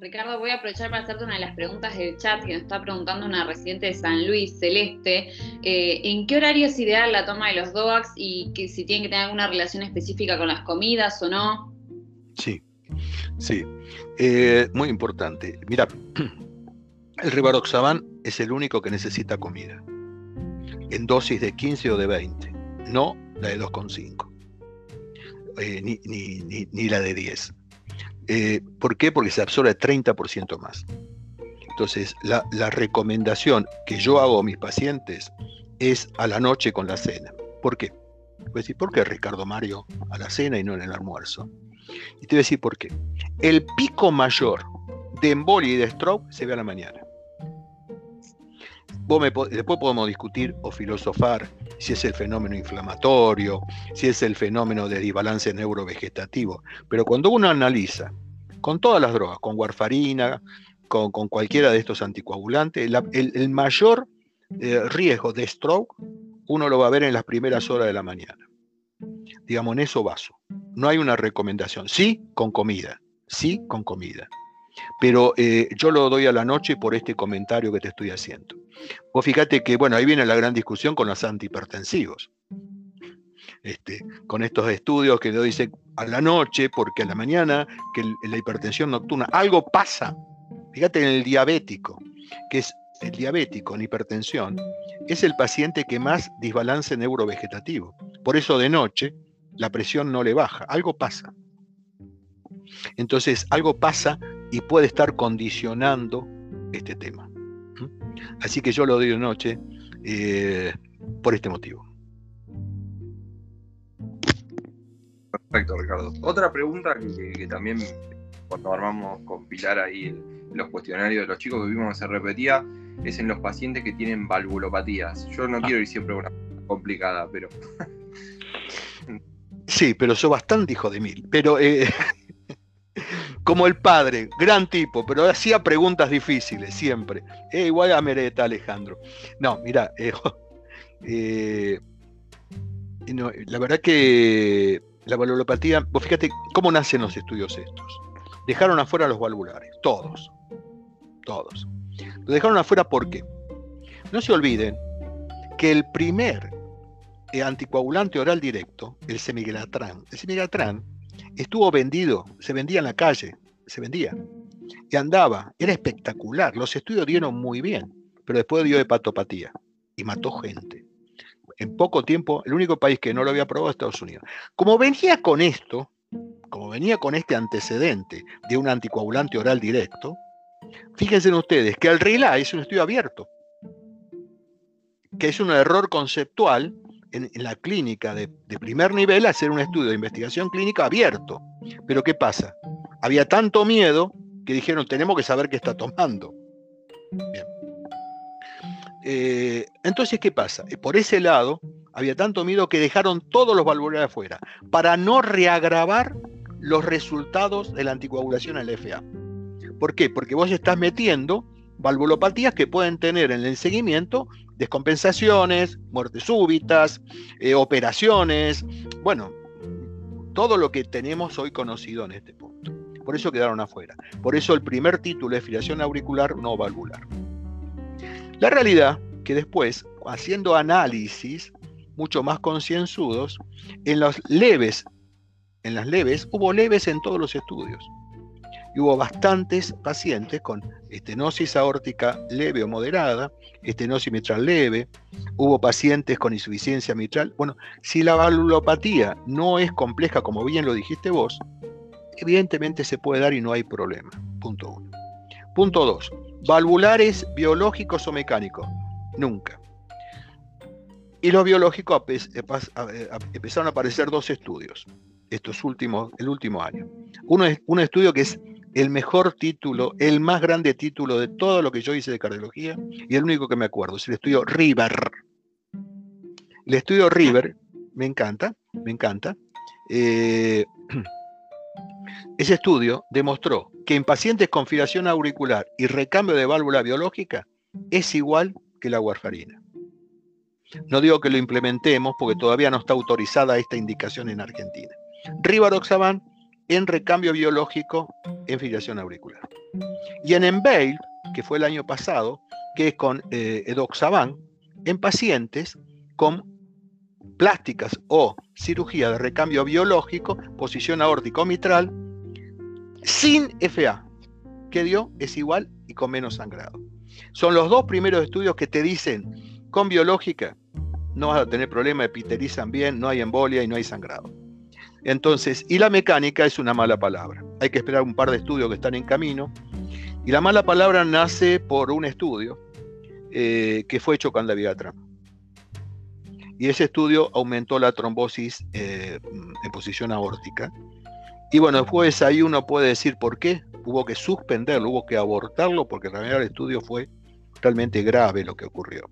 Ricardo, voy a aprovechar para hacerte una de las preguntas del chat que nos está preguntando una residente de San Luis, Celeste. Eh, ¿En qué horario es ideal la toma de los DOAX y que si tienen que tener alguna relación específica con las comidas o no? Sí, sí. Eh, muy importante. Mira, el Rivaroxaban es el único que necesita comida. En dosis de 15 o de 20. No la de 2,5. Eh, ni, ni, ni la de 10. Eh, ¿Por qué? Porque se absorbe 30% más. Entonces, la, recomendación que yo hago a mis pacientes es a la noche con la cena. ¿Por qué? Decir, ¿por qué Ricardo Mario a la cena y no en el almuerzo? Y te voy a decir por qué. El pico mayor de embolia y de stroke se ve a la mañana. después podemos discutir o filosofar si es el fenómeno inflamatorio, si es el fenómeno de desbalance neurovegetativo. Pero cuando uno analiza con todas las drogas, con warfarina, con, cualquiera de estos anticoagulantes, el, mayor eh, riesgo de stroke uno lo va a ver en las primeras horas de la mañana. Digamos, en eso vaso. No hay una recomendación. Sí, con comida. Sí, con comida. Pero eh, yo lo doy a la noche por este comentario que te estoy haciendo. Vos fíjate que, bueno, ahí viene la gran discusión con los antihipertensivos. Este, con estos estudios que lo dice a la noche, porque a la mañana, que la hipertensión nocturna, algo pasa. Fíjate en el diabético, que es el diabético en hipertensión, es el paciente que más desbalance neurovegetativo. Por eso de noche la presión no le baja, algo pasa. Entonces, algo pasa y puede estar condicionando este tema. Así que yo lo doy de noche eh, por este motivo. Perfecto, Ricardo. Otra pregunta que, también cuando armamos compilar ahí los cuestionarios de los chicos que vimos se repetía es en los pacientes que tienen valvulopatías. Yo no ah. quiero ir siempre una complicada, pero. Sí, pero soy bastante hijo de mil. Pero eh, como el padre, gran tipo, pero hacía preguntas difíciles siempre. Eh, igual a Mereta, Alejandro. No, mira, eh, eh, la verdad que la valvulopatía, vos fíjate cómo nacen los estudios estos. Dejaron afuera los valvulares, todos, todos. Lo dejaron afuera porque no se olviden que el primer anticoagulante oral directo, el semigalatran, el semigalatran estuvo vendido, se vendía en la calle, se vendía. Y andaba, era espectacular. Los estudios dieron muy bien, pero después dio hepatopatía y mató gente. En poco tiempo, el único país que no lo había probado es Estados Unidos. Como venía con esto, como venía con este antecedente de un anticoagulante oral directo, fíjense ustedes que el RILA es un estudio abierto, que es un error conceptual en, la clínica de, primer nivel hacer un estudio de investigación clínica abierto. Pero ¿qué pasa? Había tanto miedo que dijeron, tenemos que saber qué está tomando. Eh, entonces, ¿qué pasa? Por ese lado, había tanto miedo que dejaron todos los valvulares afuera, para no reagravar los resultados de la anticoagulación en la FA. ¿Por qué? Porque vos estás metiendo valvulopatías que pueden tener en el seguimiento descompensaciones, muertes súbitas, eh, operaciones, bueno, todo lo que tenemos hoy conocido en este punto. Por eso quedaron afuera. Por eso el primer título es filiación auricular no valvular. La realidad que después, haciendo análisis mucho más concienzudos, en los leves, en las leves, hubo leves en todos los estudios y hubo bastantes pacientes con estenosis aórtica leve o moderada, estenosis mitral leve, hubo pacientes con insuficiencia mitral. Bueno, si la valvulopatía no es compleja, como bien lo dijiste vos, evidentemente se puede dar y no hay problema. Punto uno. Punto dos, valvulares biológicos o mecánicos. Nunca. Y los biológicos empezaron a aparecer dos estudios, estos últimos, el último año. Uno es un estudio que es el mejor título, el más grande título de todo lo que yo hice de cardiología y el único que me acuerdo, es el estudio River. El estudio River, me encanta, me encanta. Eh, ese estudio demostró que en pacientes con filación auricular y recambio de válvula biológica es igual que la warfarina. No digo que lo implementemos porque todavía no está autorizada esta indicación en Argentina. Rivaroxaban en recambio biológico en filiación auricular. Y en Enveil, que fue el año pasado, que es con eh, edoxaban, en pacientes con plásticas o cirugía de recambio biológico, posición aórtico mitral, sin FA, que dio es igual y con menos sangrado. Son los dos primeros estudios que te dicen, con biológica no vas a tener problema, epiterizan bien, no hay embolia y no hay sangrado. Entonces, y la mecánica es una mala palabra. Hay que esperar un par de estudios que están en camino. Y la mala palabra nace por un estudio eh, que fue hecho con la Vigatram. Y ese estudio aumentó la trombosis eh, en posición aórtica. Y bueno, después ahí uno puede decir por qué. Hubo que suspenderlo, hubo que abortarlo, porque en realidad el estudio fue realmente grave lo que ocurrió.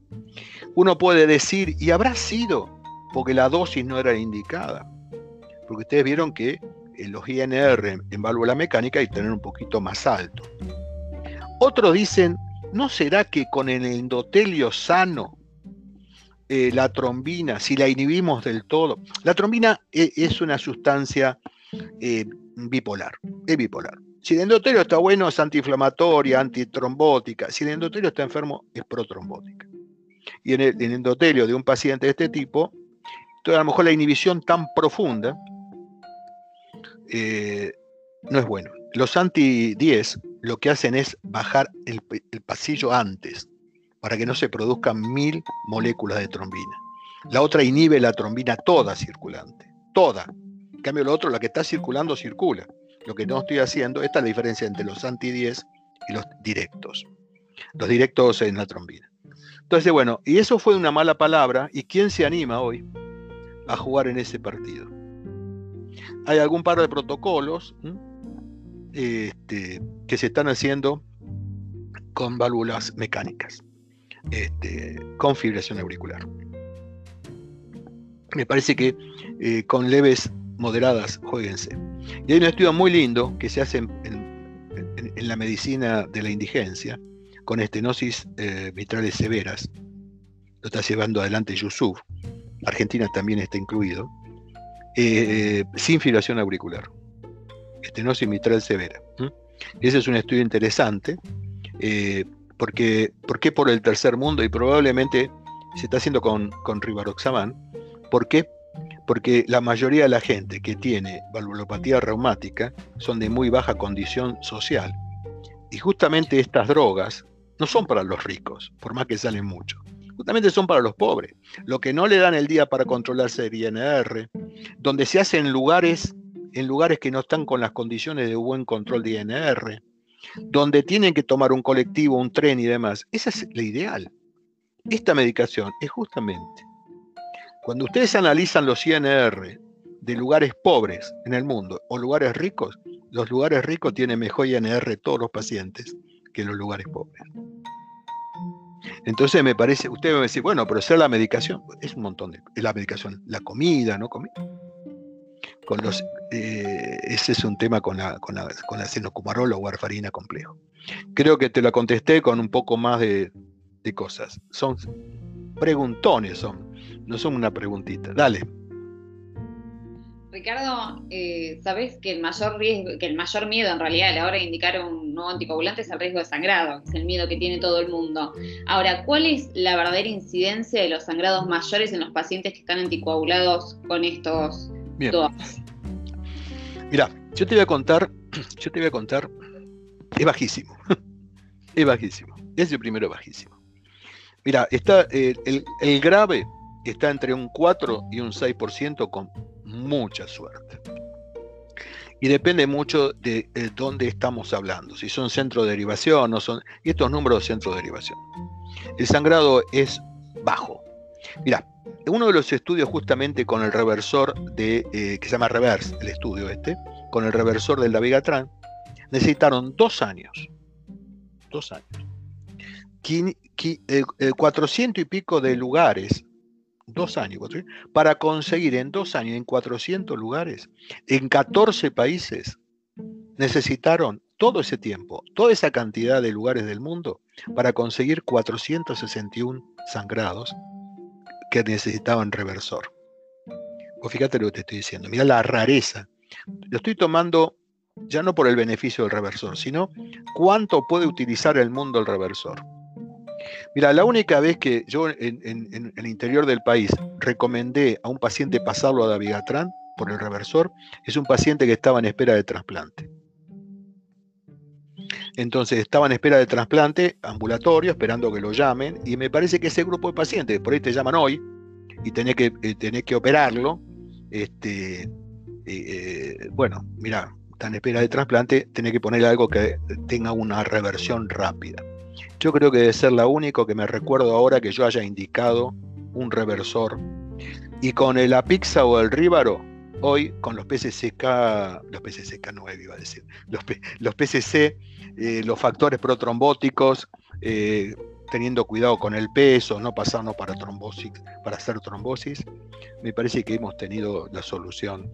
Uno puede decir, y habrá sido porque la dosis no era indicada porque ustedes vieron que eh, los INR en válvula mecánica hay que tener un poquito más alto. Otros dicen, ¿no será que con el endotelio sano eh, la trombina, si la inhibimos del todo, la trombina eh, es una sustancia bipolar, es bipolar. Si el endotelio está bueno, es antiinflamatoria, antitrombótica. Si el endotelio está enfermo, es protrombótica. Y en el, endotelio de un paciente de este tipo, a lo mejor la inhibición tan profunda eh, no es bueno. Los anti-10 lo que hacen es bajar el, pasillo antes, para que no se produzcan mil moléculas de trombina. La otra inhibe la trombina toda circulante, toda. En cambio, lo otro, la que está circulando, circula. Lo que no estoy haciendo, esta es la diferencia entre los anti-10 y los directos. Los directos en la trombina. Entonces, bueno, y eso fue una mala palabra. ¿Y quién se anima hoy a jugar en ese partido? Hay algún par de protocolos este, que se están haciendo con válvulas mecánicas, este, con fibración auricular. Me parece que eh, con leves moderadas, jueguense. Y hay un estudio muy lindo que se hace en, la medicina de la indigencia, con estenosis eh, mitrales severas. Lo está llevando adelante Yusuf. Argentina también está incluido. Eh, sin fibración auricular. Estenosis mitral severa. Ese es un estudio interesante. Eh, porque, ¿Por qué por el tercer mundo? Y probablemente se está haciendo con, con Rivaroxaban. ¿Por qué? porque la mayoría de la gente que tiene valvulopatía reumática son de muy baja condición social. Y justamente estas drogas no son para los ricos, por más que salen mucho. Justamente son para los pobres. Lo que no le dan el día para controlarse el INR, donde se hace en lugares, en lugares que no están con las condiciones de buen control de INR, donde tienen que tomar un colectivo, un tren y demás. Esa es la ideal. Esta medicación es justamente cuando ustedes analizan los INR de lugares pobres en el mundo o lugares ricos, los lugares ricos tienen mejor INR todos los pacientes que los lugares pobres. Entonces me parece, usted me va a decir, bueno, pero ser la medicación, es un montón de, la medicación, la comida, ¿no? Comida. Eh, ese es un tema con la, con la, con la o warfarina complejo. Creo que te la contesté con un poco más de, de cosas. Son preguntones, son no son una preguntita. Dale. Ricardo, eh, sabes que el mayor riesgo, que el mayor miedo en realidad a la hora de indicar un nuevo anticoagulante es el riesgo de sangrado, es el miedo que tiene todo el mundo. Ahora, ¿cuál es la verdadera incidencia de los sangrados mayores en los pacientes que están anticoagulados con estos dos? Mira, yo te voy a contar, yo te voy a contar, es bajísimo, es bajísimo, es el primero bajísimo. Mira, está eh, el grave está entre un 4 y un 6% con mucha suerte. Y depende mucho de, dónde estamos hablando, si son centro de derivación o son... Y estos números de centro de derivación. El sangrado es bajo. Mira, uno de los estudios justamente con el reversor de, eh, que se llama Reverse, el estudio este, con el reversor del Navigatran, necesitaron dos años. Dos años. 400 eh, y pico de lugares dos años, para conseguir en dos años, en 400 lugares, en 14 países, necesitaron todo ese tiempo, toda esa cantidad de lugares del mundo, para conseguir 461 sangrados que necesitaban reversor. Pues fíjate lo que te estoy diciendo, mira la rareza. Lo estoy tomando ya no por el beneficio del reversor, sino cuánto puede utilizar el mundo el reversor. Mira, la única vez que yo en, el interior del país recomendé a un paciente pasarlo a Davigatran por el reversor es un paciente que estaba en espera de trasplante. Entonces estaba en espera de trasplante ambulatorio, esperando que lo llamen, y me parece que ese grupo de pacientes, por ahí te llaman hoy, y tenés que, eh, que operarlo, este, eh, eh, bueno, mira, está en espera de trasplante, tenés que poner algo que tenga una reversión rápida. Yo creo que debe ser la única que me recuerdo ahora que yo haya indicado un reversor. Y con el Apixa o el Ríbaro, hoy con los PCCK, los PCCK 9 iba a decir, los, PCC, eh, los factores protrombóticos, eh, teniendo cuidado con el peso, no pasarnos para trombosis, para hacer trombosis, me parece que hemos tenido la solución.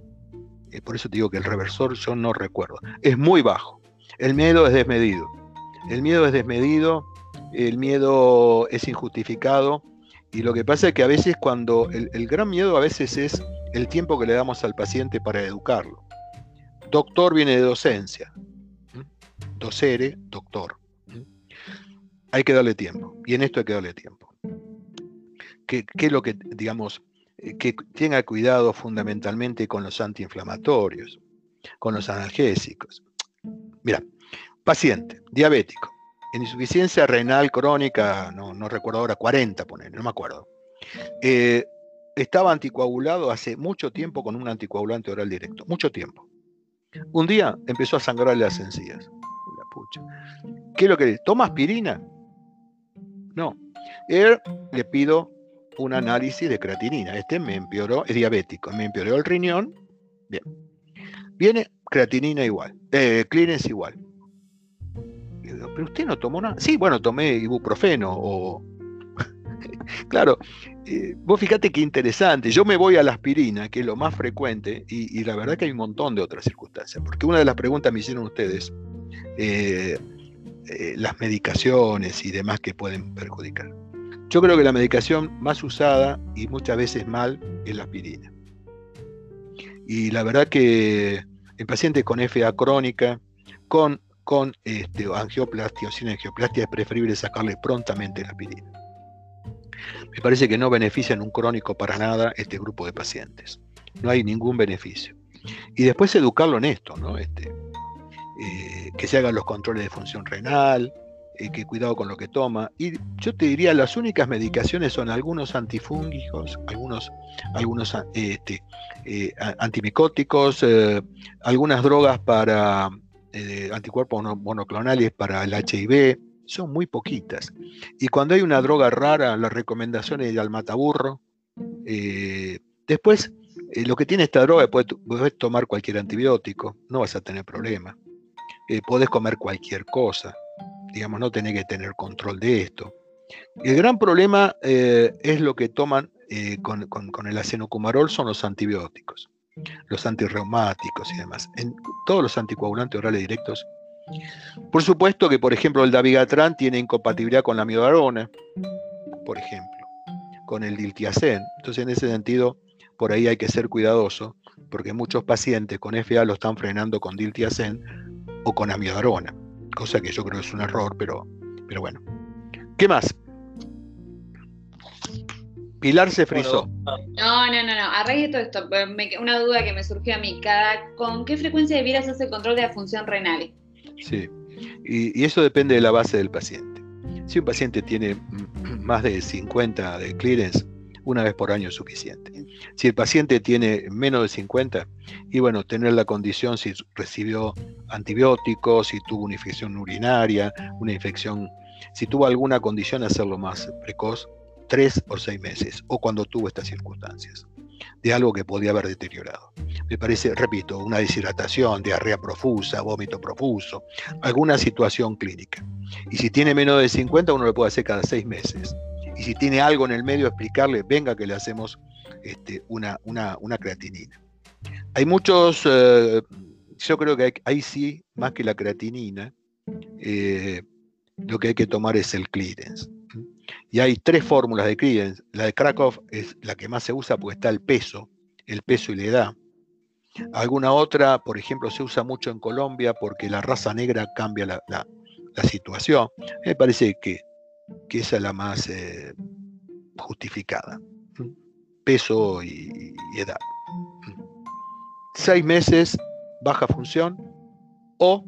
Eh, por eso digo que el reversor yo no recuerdo. Es muy bajo. El miedo es desmedido. El miedo es desmedido, el miedo es injustificado y lo que pasa es que a veces cuando el, gran miedo a veces es el tiempo que le damos al paciente para educarlo. Doctor viene de docencia. Docere, doctor. Hay que darle tiempo. Y en esto hay que darle tiempo. ¿Qué, es lo que, digamos, eh, que tenga cuidado fundamentalmente con los antiinflamatorios, con los analgésicos? Mira, Paciente, diabético, en insuficiencia renal crónica, no, recuerdo ahora, 40, poner, no me acuerdo. Eh, estaba anticoagulado hace mucho tiempo con un anticoagulante oral directo, mucho tiempo. Un día empezó a sangrarle las encías. La pucha. ¿Qué es lo que le ¿Toma aspirina? No. Él le pido un análisis de creatinina. Este me empeoró, es diabético, me empeoró el riñón. Bien. Viene creatinina igual, eh, igual. Pero usted no tomó nada. Sí, bueno, tomé ibuprofeno o. claro, eh, vos fíjate qué interesante. Yo me voy a la aspirina, que es lo más frecuente, y, la verdad que hay un montón de otras circunstancias. Porque una de las preguntas me hicieron ustedes, eh, eh, las medicaciones y demás que pueden perjudicar. Yo creo que la medicación más usada y muchas veces mal es la aspirina. Y la verdad que en pacientes con FA crónica, con, con este, angioplastia o sin angioplastia, es preferible sacarle prontamente la aspirina. Me parece que no beneficia en un crónico para nada este grupo de pacientes. No hay ningún beneficio. Y después educarlo en esto, ¿no? Este, eh, que se hagan los controles de función renal, eh, que cuidado con lo que toma. Y yo te diría, las únicas medicaciones son algunos antifúngicos, algunos, algunos este, eh, antimicóticos, eh, algunas drogas para anticuerpos monoclonales para el HIV, son muy poquitas. Y cuando hay una droga rara, la recomendación es al mataburro. después, lo que tiene esta droga, puedes, tomar cualquier antibiótico, no vas a tener problema. puedes comer cualquier cosa digamos, no tenés que tener control de esto. El gran problema eh, es lo que toman eh, con, el acenocumarol son los antibióticos, los antirreumáticos y demás. En todos los anticoagulantes orales directos. Por supuesto que, por ejemplo, el dabigatran tiene incompatibilidad con la miodarona, por ejemplo, con el diltiazem. Entonces, en ese sentido, por ahí hay que ser cuidadoso, porque muchos pacientes con FA lo están frenando con diltiazem o con amiodarona cosa que yo creo es un error, pero, pero bueno. ¿Qué más? Pilar se frizó. No, no, no, no. A raíz de todo esto, una duda que me surgió a mí. Cada, ¿Con qué frecuencia debiera hacerse el control de la función renal? Sí, y, y, eso depende de la base del paciente. Si un paciente tiene más de 50 de clearance, una vez por año es suficiente. Si el paciente tiene menos de 50, y bueno, tener la condición si recibió antibióticos, si tuvo una infección urinaria, una infección, si tuvo alguna condición, hacerlo más precoz, tres o seis meses, o cuando tuvo estas circunstancias, de algo que podía haber deteriorado. Me parece, repito, una deshidratación, diarrea profusa, vómito profuso, alguna situación clínica. Y si tiene menos de 50, uno lo puede hacer cada seis meses y si tiene algo en el medio, explicarle, venga que le hacemos este, una, una, creatinina. Hay muchos, eh, yo creo que ahí sí, más que la creatinina, eh, lo que hay que tomar es el clearance. Y hay tres fórmulas de clearance. La de Krakow es la que más se usa porque está el peso, el peso y la edad. Alguna otra, por ejemplo, se usa mucho en Colombia porque la raza negra cambia la, situación. Me parece que que esa es la más eh, justificada. Peso y, edad. Seis meses, baja función o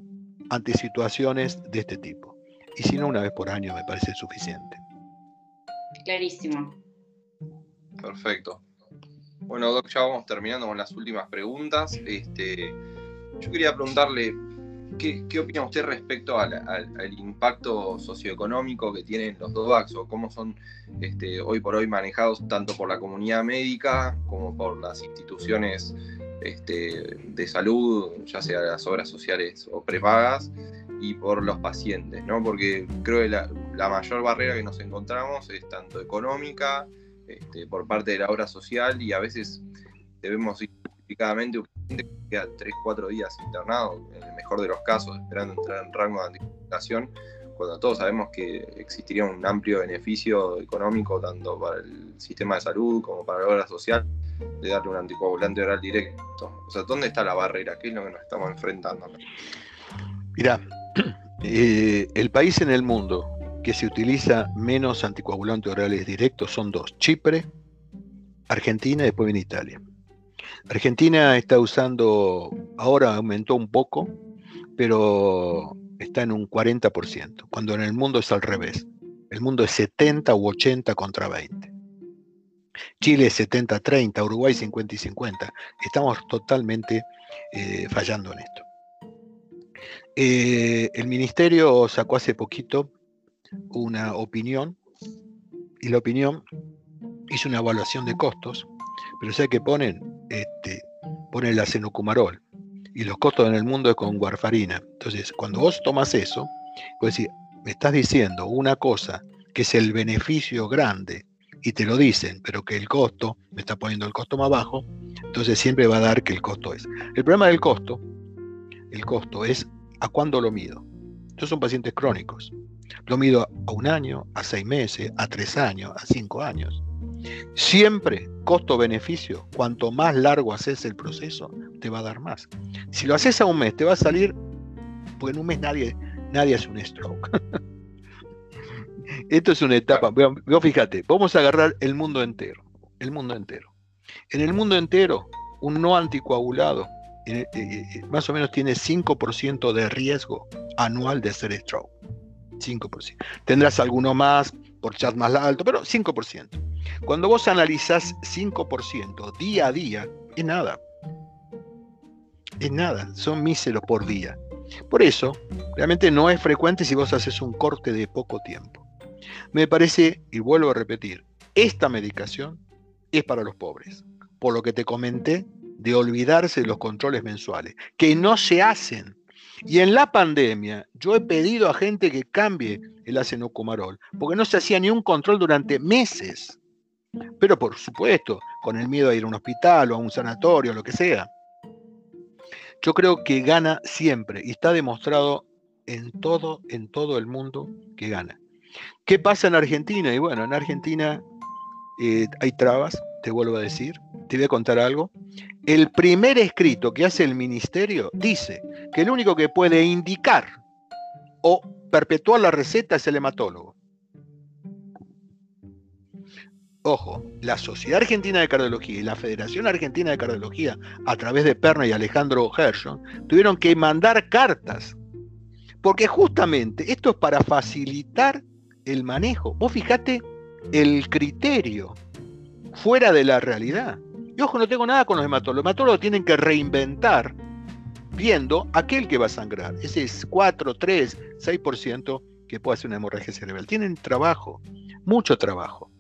ante situaciones de este tipo. Y si no, una vez por año me parece suficiente. Clarísimo. Perfecto. Bueno, Doc, ya vamos terminando con las últimas preguntas. Este, yo quería preguntarle, ¿Qué, opina usted respecto al, impacto socioeconómico que tienen los DOVAX o cómo son este, hoy por hoy manejados tanto por la comunidad médica como por las instituciones este, de salud, ya sea las obras sociales o prepagas, y por los pacientes? ¿no? Porque creo que la, mayor barrera que nos encontramos es tanto económica, este, por parte de la obra social, y a veces debemos ir un paciente que queda 3, 4 días internado, en el mejor de los casos, esperando entrar en rango de anticoagulación, cuando todos sabemos que existiría un amplio beneficio económico tanto para el sistema de salud como para la obra social de darle un anticoagulante oral directo. O sea, ¿dónde está la barrera? ¿Qué es lo que nos estamos enfrentando? Mira, eh, el país en el mundo que se utiliza menos anticoagulantes orales directos son dos, Chipre, Argentina y después viene Italia. Argentina está usando, ahora aumentó un poco, pero está en un 40%, cuando en el mundo es al revés. El mundo es 70 u 80 contra 20. Chile 70-30, Uruguay 50 y 50. Estamos totalmente eh, fallando en esto. Eh, el ministerio sacó hace poquito una opinión y la opinión hizo una evaluación de costos, pero sé que ponen, este, ponen la senocumarol y los costos en el mundo es con warfarina. Entonces, cuando vos tomas eso, pues decir, me estás diciendo una cosa que es el beneficio grande y te lo dicen, pero que el costo, me está poniendo el costo más bajo, entonces siempre va a dar que el costo es. El problema del costo, el costo es a cuándo lo mido. Estos son pacientes crónicos. Lo mido a un año, a seis meses, a tres años, a cinco años. Siempre costo-beneficio, cuanto más largo haces el proceso, te va a dar más. Si lo haces a un mes, te va a salir, porque en un mes nadie, nadie hace un stroke. Esto es una etapa, vos fíjate, vamos a agarrar el mundo entero, el mundo entero. En el mundo entero, un no anticoagulado más o menos tiene 5% de riesgo anual de hacer stroke. 5%. Tendrás alguno más por chat más alto, pero 5%. Cuando vos analizás 5% día a día, es nada. Es nada, son míseros por día. Por eso, realmente no es frecuente si vos haces un corte de poco tiempo. Me parece, y vuelvo a repetir, esta medicación es para los pobres. Por lo que te comenté de olvidarse de los controles mensuales, que no se hacen. Y en la pandemia, yo he pedido a gente que cambie el acenocumarol, porque no se hacía ni un control durante meses. Pero por supuesto, con el miedo a ir a un hospital o a un sanatorio, lo que sea. Yo creo que gana siempre y está demostrado en todo, en todo el mundo que gana. ¿Qué pasa en Argentina? Y bueno, en Argentina eh, hay trabas, te vuelvo a decir. Te voy a contar algo. El primer escrito que hace el ministerio dice que el único que puede indicar o perpetuar la receta es el hematólogo. Ojo, la Sociedad Argentina de Cardiología y la Federación Argentina de Cardiología, a través de Perna y Alejandro Hershon, tuvieron que mandar cartas. Porque justamente esto es para facilitar el manejo. Vos fijate el criterio fuera de la realidad. Y ojo, no tengo nada con los hematólogos. Los hematólogos tienen que reinventar viendo aquel que va a sangrar. Ese es 4, 3, 6% que puede hacer una hemorragia cerebral. Tienen trabajo, mucho trabajo.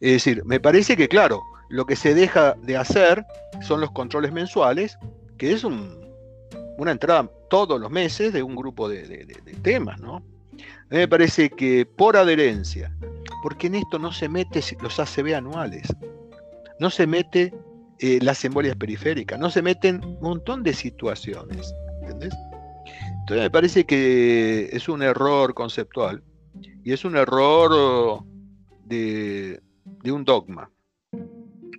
Es decir, me parece que, claro, lo que se deja de hacer son los controles mensuales, que es una entrada todos los meses de un grupo de, de temas, ¿no? Me parece que por adherencia, porque en esto no se mete los ACV anuales, no se mete eh, las embolias periféricas, no se meten un montón de situaciones. Entonces me parece que es un error conceptual y es un error de, un dogma.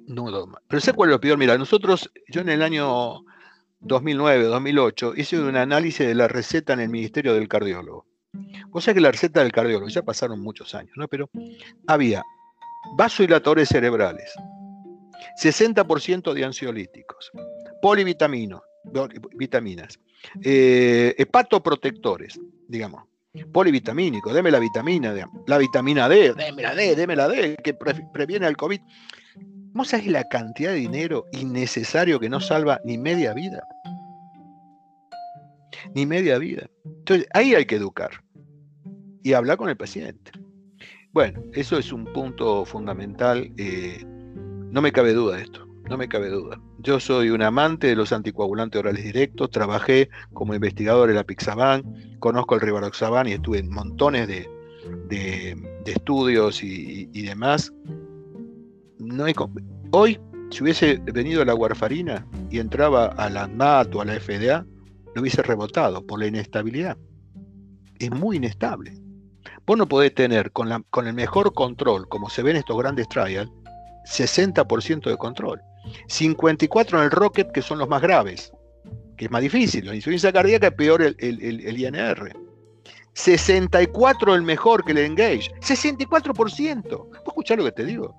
No un dogma. Pero sé cuál es lo peor. Mira, nosotros, yo en el año 2009, 2008, hice un análisis de la receta en el Ministerio del Cardiólogo. O sea que la receta del cardiólogo, ya pasaron muchos años, ¿no? Pero había vasodilatores cerebrales, 60% de ansiolíticos, polivitaminos, vitaminas, eh, hepatoprotectores, digamos, polivitamínicos, deme la vitamina, la vitamina D, deme la D, deme la D, que previene el COVID. ¿Vos sabés la cantidad de dinero innecesario que no salva ni media vida? Ni media vida. Entonces, ahí hay que educar y hablar con el paciente. Bueno, eso es un punto fundamental. Eh, no me cabe duda de esto, no me cabe duda. Yo soy un amante de los anticoagulantes orales directos, trabajé como investigador en la Pixaban, conozco el Rivaroxaban y estuve en montones de, estudios y, demás. No hay, hoy, si hubiese venido la warfarina y entraba a la ANMAT o a la FDA, lo hubiese rebotado por la inestabilidad. Es muy inestable. Vos no podés tener con, la, con el mejor control, como se ven estos grandes trials, 60% de control. 54 en el Rocket, que son los más graves, que es más difícil. La insuficiencia cardíaca es peor el, el, INR. 64 el mejor que el Engage. 64%. ¿Vos escuchás lo que te digo?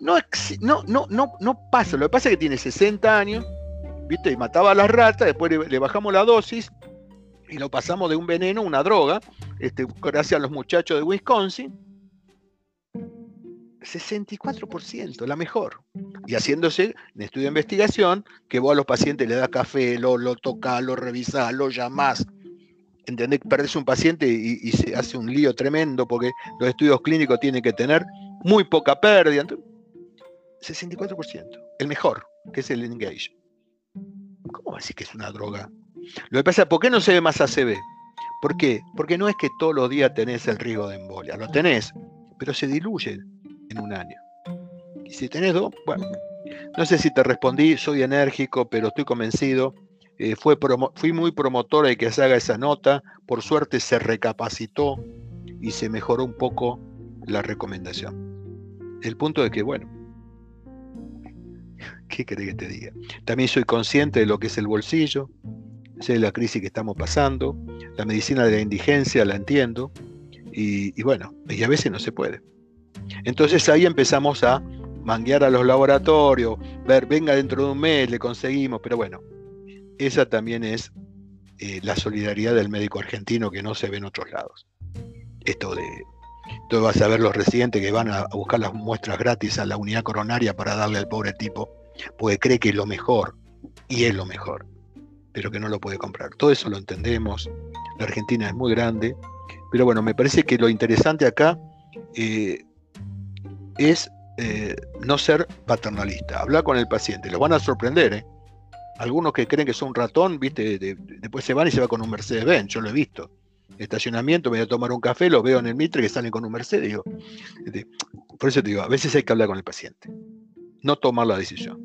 No, no, no, no, no pasa. Lo que pasa es que tiene 60 años, ¿viste? Y mataba a las ratas, después le, bajamos la dosis y lo pasamos de un veneno a una droga, este, gracias a los muchachos de Wisconsin 64%, la mejor. Y haciéndose un estudio de investigación que vos a los pacientes le das café, lo, lo tocas, lo revisás, lo llamás. ¿Entendés? Perdés un paciente y, se hace un lío tremendo porque los estudios clínicos tienen que tener muy poca pérdida. 64%, el mejor, que es el Engage. ¿Cómo va a decir que es una droga? Lo que pasa es, ¿por qué no se ve más ACV? ¿Por qué? Porque no es que todos los días tenés el riesgo de embolia, lo tenés, pero se diluye en un año. Y si tenés dos, bueno, no sé si te respondí, soy enérgico, pero estoy convencido. Eh, fue fui muy promotor de que se haga esa nota. Por suerte se recapacitó y se mejoró un poco la recomendación. El punto de que, bueno, ¿qué querés que te diga? También soy consciente de lo que es el bolsillo, sé de la crisis que estamos pasando, la medicina de la indigencia la entiendo, y, y bueno, y a veces no se puede. Entonces ahí empezamos a manguear a los laboratorios, ver, venga dentro de un mes, le conseguimos, pero bueno, esa también es eh, la solidaridad del médico argentino que no se ve en otros lados. Esto de, tú vas a ver los residentes que van a, buscar las muestras gratis a la unidad coronaria para darle al pobre tipo, porque cree que es lo mejor, y es lo mejor, pero que no lo puede comprar. Todo eso lo entendemos, la Argentina es muy grande, pero bueno, me parece que lo interesante acá eh, es eh, no ser paternalista, hablar con el paciente. Lo van a sorprender, ¿eh? Algunos que creen que son un ratón, viste, después se van y se va con un Mercedes-Benz, yo lo he visto. Estacionamiento, me voy a tomar un café, lo veo en el Mitre que salen con un Mercedes. Digo, este, por eso te digo, a veces hay que hablar con el paciente, no tomar la decisión.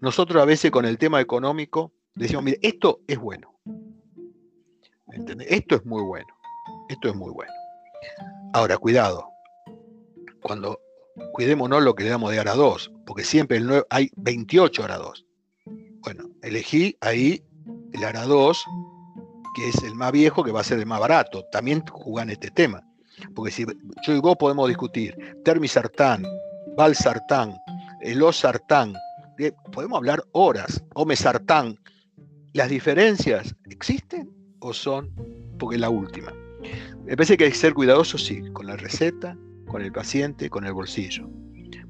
Nosotros a veces con el tema económico decimos, mire, esto es bueno. Esto es muy bueno. Esto es muy bueno. Ahora, cuidado. Cuando cuidémonos lo que le damos de ARA 2, porque siempre hay 28 ARA 2. Bueno, elegí ahí el ARA 2, que es el más viejo, que va a ser el más barato. También jugan este tema. Porque si yo y vos podemos discutir termisartán, valsartán, elosartán, podemos hablar horas, omesartán. ¿Las diferencias existen o son? Porque es la última. Me parece que hay que ser cuidadoso, sí, con la receta, con el paciente, con el bolsillo,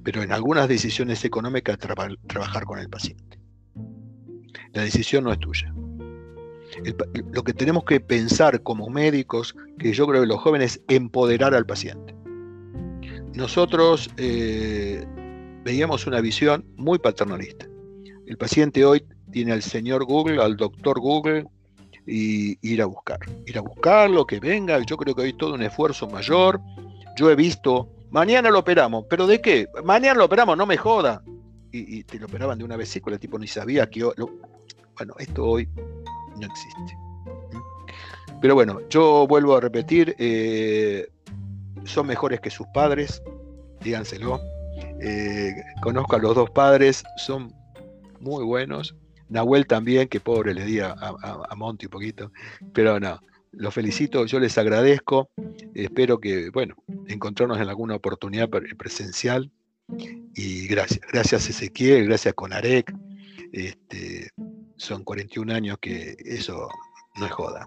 pero en algunas decisiones económicas trabajar con el paciente. La decisión no es tuya. lo que tenemos que pensar como médicos, que yo creo que los jóvenes, empoderar al paciente. Nosotros eh, veíamos una visión muy paternalista. El paciente hoy tiene al señor Google, al doctor Google, y ir a buscar. Ir a buscarlo, que venga. Yo creo que hay todo un esfuerzo mayor yo he visto, mañana lo operamos, pero ¿de qué? Mañana lo operamos, no me joda. Y, te lo operaban de una vesícula, el tipo ni sabía que... bueno, esto hoy no existe. Pero bueno, yo vuelvo a repetir, eh, son mejores que sus padres, díganselo. Eh, conozco a los dos padres, son muy buenos. Nahuel también, que pobre le di a, a Monty un poquito, pero no, los felicito, yo les agradezco. Espero que, bueno, encontrarnos en alguna oportunidad presencial. Y gracias, gracias Ezequiel, gracias Conarec. Este, son 41 años que eso no es joda.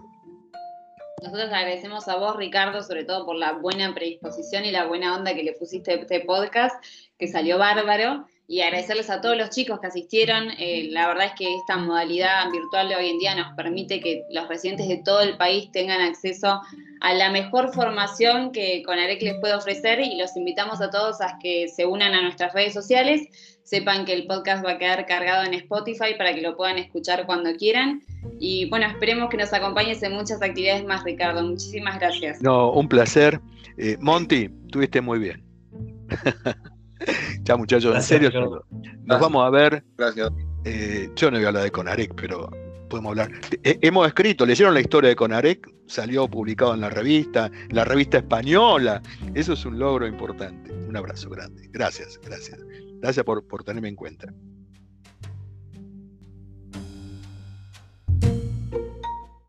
Nosotros agradecemos a vos, Ricardo, sobre todo por la buena predisposición y la buena onda que le pusiste a este podcast, que salió bárbaro y agradecerles a todos los chicos que asistieron. Eh, la verdad es que esta modalidad virtual de hoy en día nos permite que los residentes de todo el país tengan acceso a la mejor formación que Conarec les puede ofrecer y los invitamos a todos a que se unan a nuestras redes sociales. Sepan que el podcast va a quedar cargado en Spotify para que lo puedan escuchar cuando quieran. Y bueno, esperemos que nos acompañes en muchas actividades más, Ricardo. Muchísimas gracias. No, un placer. Eh, Monty, tuviste muy bien. ya muchachos, en serio, nos vamos a ver. Gracias. Eh, yo no voy a hablar de Conarec, pero podemos hablar. Eh, hemos escrito, leyeron la historia de Conarec, salió publicado en la revista, la revista española. Eso es un logro importante. Un abrazo grande. Gracias, gracias. Gracias por, por tenerme en cuenta.